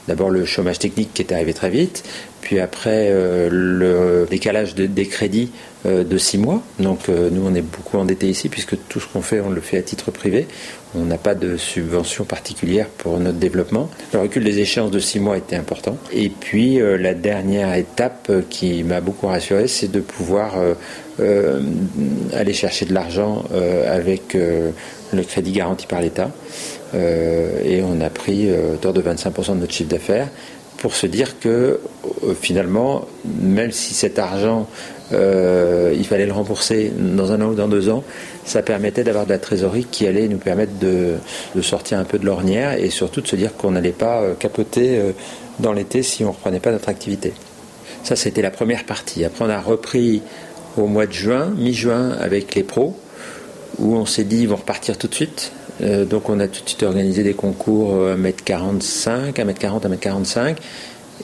d'abord le chômage technique qui est arrivé très vite, puis après le décalage des crédits de six mois. Donc nous on est beaucoup endettés ici puisque tout ce qu'on fait on le fait à titre privé. On n'a pas de subvention particulière pour notre développement. Le recul des échéances de six mois était important. Et puis la dernière étape qui m'a beaucoup rassuré, c'est de pouvoir aller chercher de l'argent euh, avec euh, le crédit garanti par l'État. et on a pris autour de 25% de notre chiffre d'affaires pour se dire que finalement, même si cet argent, il fallait le rembourser dans un an ou dans deux ans, ça permettait d'avoir de la trésorerie qui allait nous permettre de sortir un peu de l'ornière et surtout de se dire qu'on n'allait pas capoter dans l'été si on ne reprenait pas notre activité. Ça, c'était la première partie. Après, on a repris au mois de juin, mi-juin, avec les pros, où on s'est dit ils vont repartir tout de suite. donc on a tout de suite organisé des concours à 1m45, 1m40, 1m45.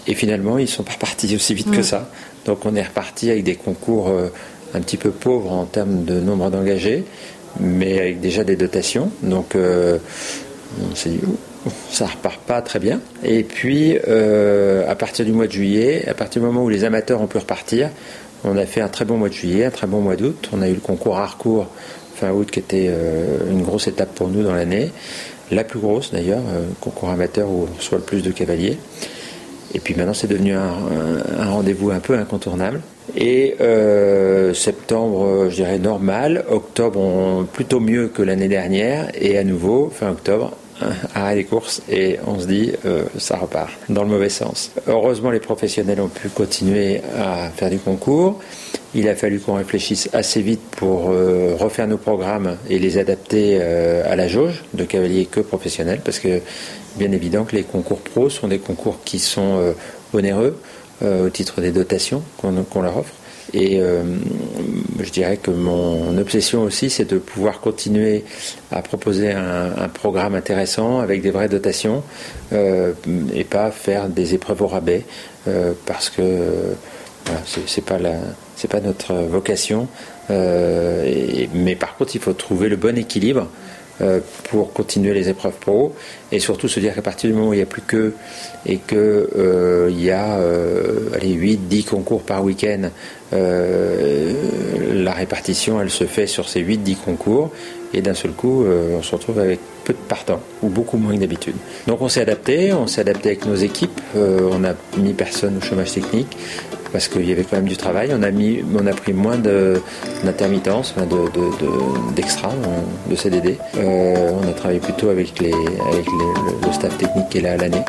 Et finalement, ils ne sont pas repartis aussi vite que ça. Donc on est reparti avec des concours un petit peu pauvres en termes de nombre d'engagés, mais avec déjà des dotations. Donc on s'est dit, ça repart pas très bien. Et puis, euh, à partir du mois de juillet, à partir du moment où les amateurs ont pu repartir, on a fait un très bon mois de juillet, un très bon mois d'août. On a eu le concours Harcourt fin août qui était euh, une grosse étape pour nous dans l'année. La plus grosse d'ailleurs, euh, concours amateur où on reçoit le plus de cavaliers. Et puis maintenant, c'est devenu un, rendez-vous un peu incontournable. Et septembre, je dirais normal. Octobre, plutôt mieux que l'année dernière. Et à nouveau, fin octobre, arrêt des courses et on se dit euh, ça repart dans le mauvais sens. Heureusement les professionnels ont pu continuer à faire du concours. Il a fallu qu'on réfléchisse assez vite pour euh, refaire nos programmes et les adapter euh, à la jauge de cavaliers que professionnels parce que bien évident que les concours pros sont des concours qui sont onéreux au titre des dotations qu'on leur offre. Et euh, je dirais que mon obsession aussi, c'est de pouvoir continuer à proposer un, programme intéressant avec des vraies dotations euh, et pas faire des épreuves au rabais euh, parce que voilà, c'est pas la c'est pas notre vocation. mais par contre, il faut trouver le bon équilibre pour continuer les épreuves pro et surtout se dire qu'à partir du moment où il n'y a plus que et qu'il euh, y a euh, allez, 8, 10 concours par week-end, la répartition elle se fait sur ces 8, 10 concours et d'un seul coup on se retrouve avec peu de partants ou beaucoup moins que d'habitude. Donc on s'est adapté, on s'est adapté avec nos équipes, on a mis personne au chômage technique, parce qu'il y avait quand même du travail. On a, mis, on a pris moins d'intermittence, d'extra, de, de, CDD. Euh, on a travaillé plutôt avec le, staff technique qui est là à l'année.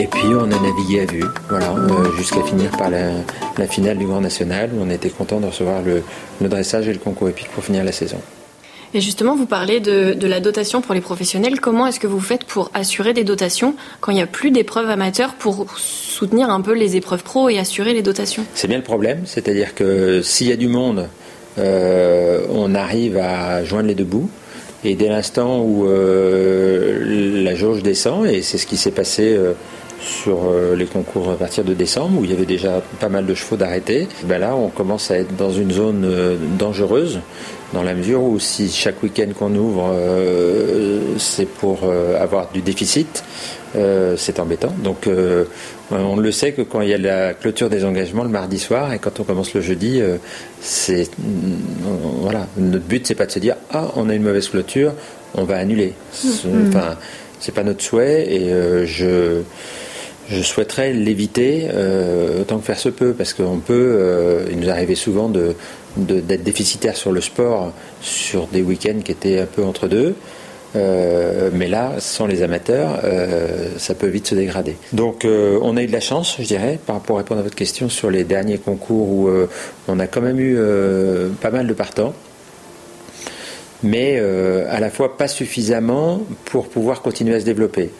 Et puis on a navigué à vue, voilà, euh, jusqu'à finir par la, finale du Grand National où on était content de recevoir le, le dressage et le concours épique pour finir la saison. Et justement, vous parlez de, de, la dotation pour les professionnels. Comment est-ce que vous faites pour assurer des dotations quand il n'y a plus d'épreuves amateurs pour soutenir un peu les épreuves pro et assurer les dotations? C'est bien le problème, c'est-à-dire que s'il y a du monde, euh, on arrive à joindre les deux bouts. Et dès l'instant où euh, la jauge descend, et c'est ce qui s'est passé sur euh, les concours à partir de décembre, où il y avait déjà pas mal de chevaux d'arrêter, ben là on commence à être dans une zone euh, dangereuse dans la mesure où si chaque week-end qu'on ouvre, euh, c'est pour euh, avoir du déficit, euh, c'est embêtant. Donc on le sait que quand il y a la clôture des engagements le mardi soir et quand on commence le jeudi, c'est voilà, notre but c'est pas de se dire ah on a une mauvaise clôture, on va annuler. Mm. Enfin, c'est pas notre souhait et je je souhaiterais l'éviter autant que faire se peut, parce qu'on peut, il nous arrivait souvent d'être déficitaire sur le sport sur des week-ends qui étaient un peu entre deux. Euh, mais là, sans les amateurs, euh, ça peut vite se dégrader. Donc, euh, on a eu de la chance, je dirais, par rapport à répondre à votre question sur les derniers concours où on a quand même eu pas mal de partants, mais à la fois pas suffisamment pour pouvoir continuer à se développer.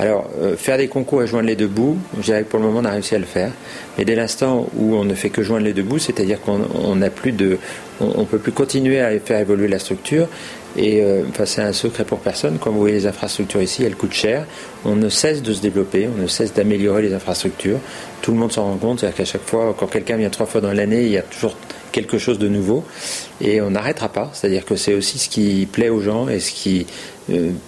Alors, euh, faire des concours et joindre les deux bouts, je dirais que pour le moment, on a réussi à le faire. Mais dès l'instant où on ne fait que joindre les deux bouts, c'est-à-dire qu'on n'a plus de, on, peut plus continuer à faire évoluer la structure. Et euh, enfin, c'est un secret pour personne. Comme vous voyez, les infrastructures ici, elles coûtent cher. On ne cesse de se développer, on ne cesse d'améliorer les infrastructures. Tout le monde s'en rend compte, c'est-à-dire qu'à chaque fois, quand quelqu'un vient trois fois dans l'année, il y a toujours quelque chose de nouveau et on n'arrêtera pas. C'est-à-dire que c'est aussi ce qui plaît aux gens et ce qui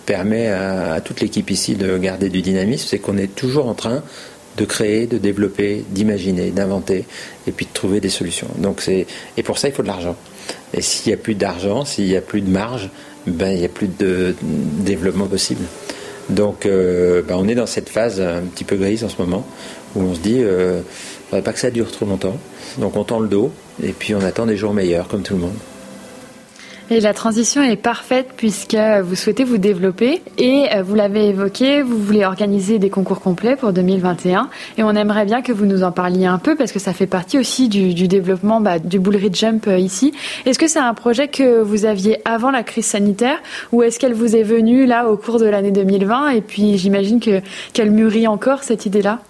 permet à, toute l'équipe ici de garder du dynamisme, c'est qu'on est toujours en train de créer, de développer, d'imaginer, d'inventer, et puis de trouver des solutions. Donc et pour ça il faut de l'argent. Et s'il n'y a plus d'argent, s'il n'y a plus de marge, ben il n'y a plus de développement possible. Donc euh, ben, on est dans cette phase un petit peu grise en ce moment où on se dit euh, pas que ça dure trop longtemps. Donc on tend le dos et puis on attend des jours meilleurs comme tout le monde. Et la transition est parfaite puisque vous souhaitez vous développer et euh, vous l'avez évoqué, vous voulez organiser des concours complets pour 2021 et on aimerait bien que vous nous en parliez un peu parce que ça fait partie aussi du, développement bah, du Bullrich Jump euh, ici. Est-ce que c'est un projet que vous aviez avant la crise sanitaire ou est-ce qu'elle vous est venue là au cours de l'année 2020 et puis j'imagine que qu'elle mûrit encore cette idée-là?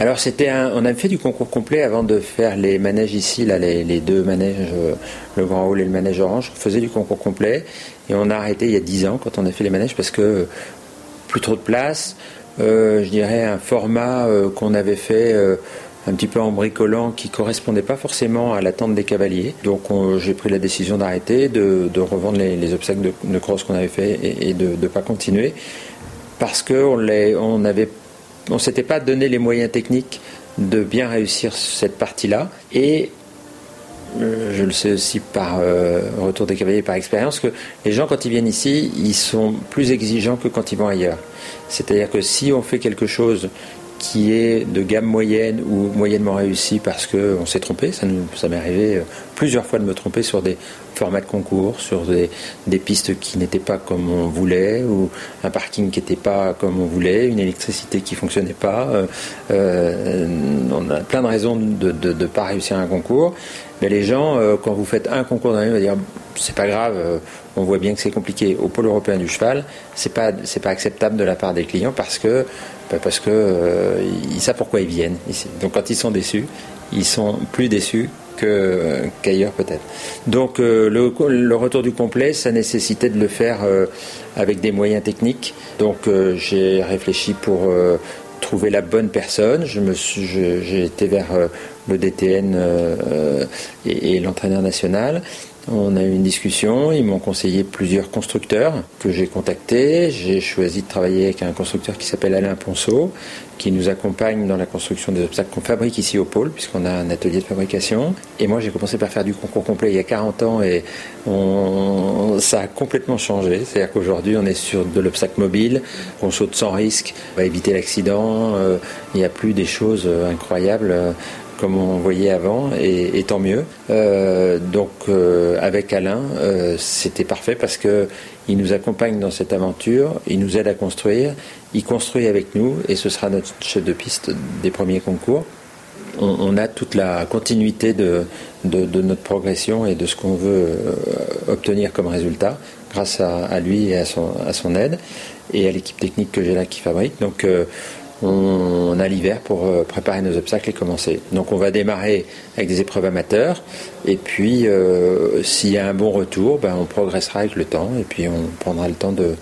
Alors c'était on a fait du concours complet avant de faire les manèges ici, là les, deux manèges, euh, le Grand Hall et le manège Orange. On faisait du concours complet et on a arrêté il y a 10 ans quand on a fait les manèges parce que plus trop de place. Euh, je dirais un format euh, qu'on avait fait un petit peu en bricolant qui correspondait pas forcément à l'attente des cavaliers. Donc j'ai pris la décision d'arrêter, de, revendre les, obstacles de, cross qu'on avait fait et, de ne pas continuer parce qu'on on avait on s'était pas donné les moyens techniques de bien réussir cette partie-là. Et euh, je le sais aussi par euh, retour des cavaliers, par expérience, que les gens, quand ils viennent ici, ils sont plus exigeants que quand ils vont ailleurs. C'est-à-dire que si on fait quelque chose qui est de gamme moyenne ou moyennement réussi parce qu'on s'est trompé. Ça, ça m'est arrivé euh, plusieurs fois de me tromper sur des formats de concours, sur des, pistes qui n'étaient pas comme on voulait, ou un parking qui n'était pas comme on voulait, une électricité qui ne fonctionnait pas. Euh, euh, on a plein de raisons de ne pas réussir un concours. Mais les gens, quand vous faites un concours dans l'année, vont dire c'est pas grave, on voit bien que c'est compliqué. Au pôle européen du cheval, c'est pas c'est pas acceptable de la part des clients parce que bah, parce que euh, ils savent pourquoi ils viennent ici. Donc quand ils sont déçus, ils sont plus déçus que, qu'ailleurs peut-être. Donc euh, le, retour du complet, ça nécessitait de le faire euh, avec des moyens techniques. Donc j'ai réfléchi pour trouver la bonne personne. Je me j'ai été vers le DTN et l'entraîneur national. On a eu une discussion, ils m'ont conseillé plusieurs constructeurs que j'ai contactés. J'ai choisi de travailler avec un constructeur qui s'appelle Alain Ponceau, qui nous accompagne dans la construction des obstacles qu'on fabrique ici au pôle, puisqu'on a un atelier de fabrication. Et moi, j'ai commencé par faire du concours complet il y a 40 ans et ça a complètement changé. C'est-à-dire qu'aujourd'hui, on est sur de l'obstacle mobile, on saute sans risque, on va éviter l'accident, euh, il n'y a plus des choses incroyables comme on voyait avant, et, tant mieux. Euh, donc euh, avec Alain, euh, c'était parfait parce que il nous accompagne dans cette aventure, il nous aide à construire, il construit avec nous et ce sera notre chef de piste des premiers concours. On, a toute la continuité de, notre progression et de ce qu'on veut obtenir comme résultat grâce à, lui et à son, à son aide et à l'équipe technique que j'ai là qui fabrique. Donc on a l'hiver pour euh, préparer nos obstacles et commencer. Donc on va démarrer avec des épreuves amateurs et puis euh, s'il y a un bon retour, ben, on progressera avec le temps et puis on prendra le temps de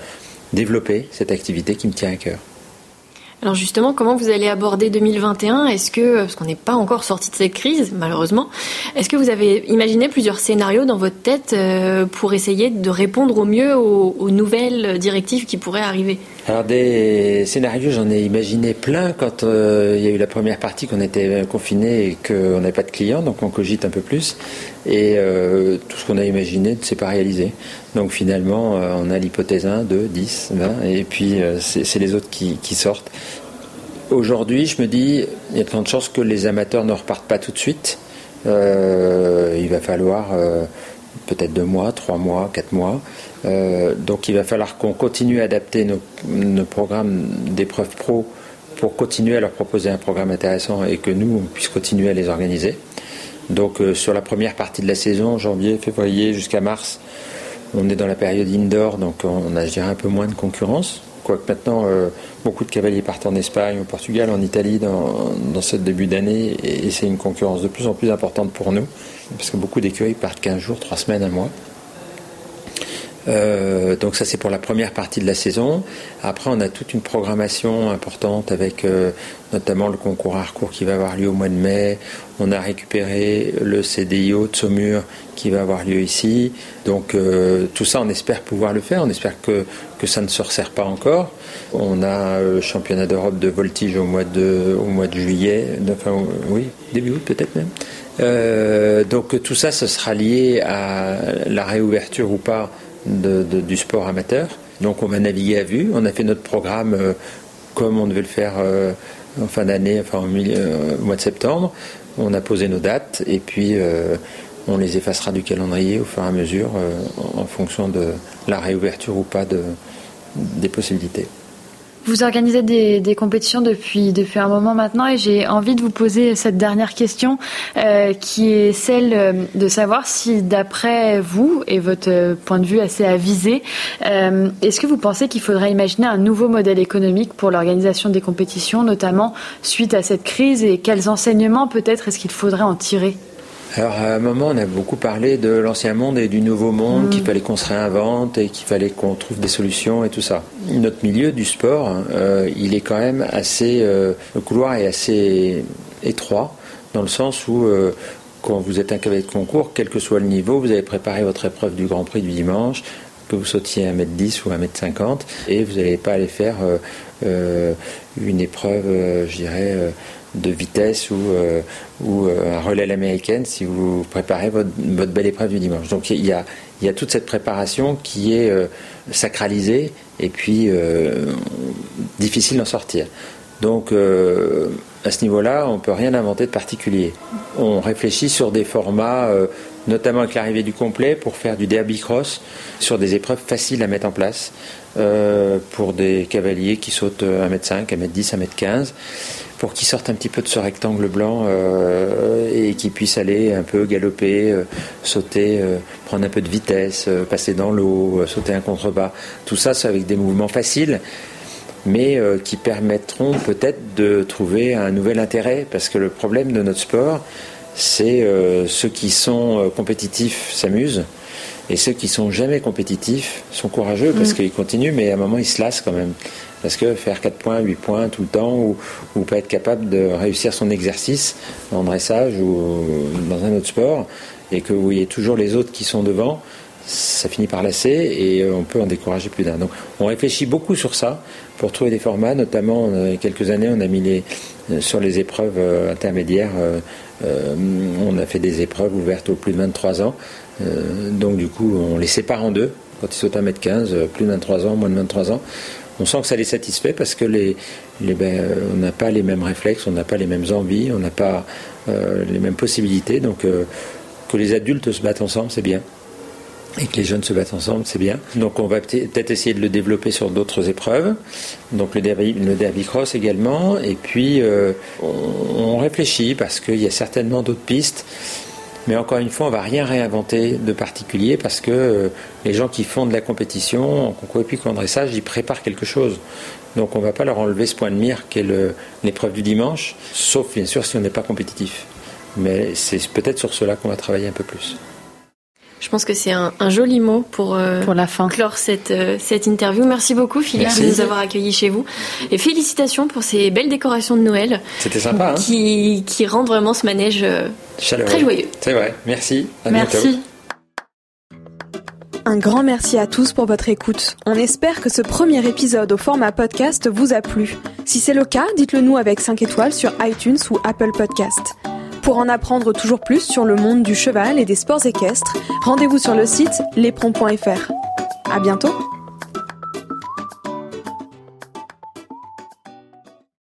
développer cette activité qui me tient à cœur. Alors justement, comment vous allez aborder 2021 Est-ce que, parce qu'on n'est pas encore sorti de cette crise, malheureusement, est-ce que vous avez imaginé plusieurs scénarios dans votre tête euh, pour essayer de répondre au mieux aux, nouvelles directives qui pourraient arriver? Alors des scénarios, j'en ai imaginé plein quand euh, il y a eu la première partie qu'on était confiné et qu'on n'avait pas de clients, donc on cogite un peu plus. Et euh, tout ce qu'on a imaginé ne s'est pas réalisé. Donc finalement, on a l'hypothèse 1, 2, 10, 20, et puis c'est les autres qui, sortent. Aujourd'hui, je me dis, il y a de chances que les amateurs ne repartent pas tout de suite. Euh, il va falloir euh, peut-être deux mois, trois mois, quatre mois. Euh, donc il va falloir qu'on continue à adapter nos, programmes d'épreuves pro pour continuer à leur proposer un programme intéressant et que nous, on puisse continuer à les organiser. Donc sur la première partie de la saison, janvier, février jusqu'à mars, on est dans la période indoor, donc on a, je dirais, un peu moins de concurrence. Quoique maintenant, euh, beaucoup de cavaliers partent en Espagne, au Portugal, en Italie dans, ce début d'année, et, c'est une concurrence de plus en plus importante pour nous, parce que beaucoup d'écueils partent 15 jours, 3 semaines, un mois. Euh, donc ça c'est pour la première partie de la saison. Après on a toute une programmation importante avec euh, notamment le concours Harcourt qui va avoir lieu au mois de mai. On a récupéré le CDIO de Saumur qui va avoir lieu ici. Donc euh, tout ça on espère pouvoir le faire. On espère que, que ça ne se resserre pas encore. On a le championnat d'Europe de voltige au mois de, au mois de juillet. Enfin oui, début août peut-être même. donc tout ça, ce sera lié à la réouverture ou pas du sport amateur. Donc on va naviguer à vue. On a fait notre programme euh, comme on devait le faire euh, en fin d'année, enfin au, euh, mois de septembre. On a posé nos dates et puis on les effacera du calendrier au fur et à mesure en fonction de la réouverture ou pas de, des possibilités. Vous organisez des, compétitions depuis, depuis un moment maintenant et j'ai envie de vous poser cette dernière question euh, qui est celle euh, de savoir si d'après vous et votre euh, point de vue assez avisé, est-ce que vous pensez qu'il faudrait imaginer un nouveau modèle économique pour l'organisation des compétitions, notamment suite à cette crise et quels enseignements peut-être est-ce qu'il faudrait en tirer? Alors à un moment, on a beaucoup parlé de l'ancien monde et du nouveau monde, mm. qu'il fallait qu'on se réinvente et qu'il fallait qu'on trouve des solutions et tout ça. Notre milieu du sport, euh, il est quand même assez, euh, le couloir est assez étroit dans le sens où euh, quand vous êtes un cavalier de concours, quel que soit le niveau, vous avez préparé votre épreuve du Grand Prix du dimanche, que vous sautiez 1m10 ou 1m50, et vous n'allez pas aller faire une épreuve, je dirais de vitesse ou, euh, ou euh, un relais à l'américaine si vous préparez votre, votre, belle épreuve du dimanche. Donc il y a, y a toute cette préparation qui est euh, sacralisée et puis difficile d'en sortir. Donc à ce niveau-là, on ne peut rien inventer de particulier. On réfléchit sur des formats, notamment avec l'arrivée du complet, pour faire du derby cross, sur des épreuves faciles à mettre en place, pour des cavaliers qui sautent 1m5, 1m10, 1m15 pour qu'ils sortent un petit peu de ce rectangle blanc euh, et qu'ils puissent aller un peu galoper, euh, sauter, euh, prendre un peu de vitesse, passer dans l'eau, sauter un contrebas. Tout ça, c'est avec des mouvements faciles, mais qui permettront peut-être de trouver un nouvel intérêt, parce que le problème de notre sport, c'est ceux qui sont compétitifs s'amusent. Et ceux qui sont jamais compétitifs sont courageux parce mm. qu'ils continuent, mais à un moment ils se lassent quand même. Parce que faire 4 points, 8 points tout le temps, ou, ou pas être capable de réussir son exercice en dressage ou dans un autre sport, et que vous voyez toujours les autres qui sont devant, ça finit par lasser et euh, on peut en décourager plus d'un. Donc on réfléchit beaucoup sur ça pour trouver des formats, notamment il y a quelques années on a mis les, euh, sur les épreuves euh, intermédiaires, on a fait des épreuves ouvertes aux plus de 23 ans. donc du coup on les sépare en deux. Quand ils sautent 1m15, plus de 23 ans, moins de 23 ans, on sent que ça les satisfait parce que les, ben, euh, on n'a pas les mêmes réflexes, on n'a pas les mêmes envies, on n'a pas euh, les mêmes possibilités. Donc euh, que les adultes se battent ensemble, c'est bien. Et que les jeunes se battent ensemble, c'est bien. Donc on va peut-être essayer de le développer sur d'autres épreuves. Donc le derby, le derby cross également. Et puis on réfléchit parce qu'il y a certainement d'autres pistes. Mais encore une fois, on ne va rien réinventer de particulier parce que euh, les gens qui font de la compétition en concours épique ou en dressage, ils préparent quelque chose. Donc on ne va pas leur enlever ce point de mire qui est l'épreuve du dimanche, sauf bien sûr si on n'est pas compétitif. Mais c'est peut-être sur cela qu'on va travailler un peu plus. Je pense que c'est un, joli mot pour, euh, pour la fin. clore cette, euh, cette interview. Merci beaucoup Philippe de nous avoir accueillis chez vous. Et félicitations pour ces belles décorations de Noël. C'était sympa. Hein qui, qui rendent vraiment ce manège euh, très joyeux. C'est vrai. Merci. À merci. Un grand merci à tous pour votre écoute. On espère que ce premier épisode au format podcast vous a plu. Si c'est le cas, dites-le nous avec 5 étoiles sur iTunes ou Apple Podcast. Pour en apprendre toujours plus sur le monde du cheval et des sports équestres, rendez-vous sur le site lespron.fr. À bientôt!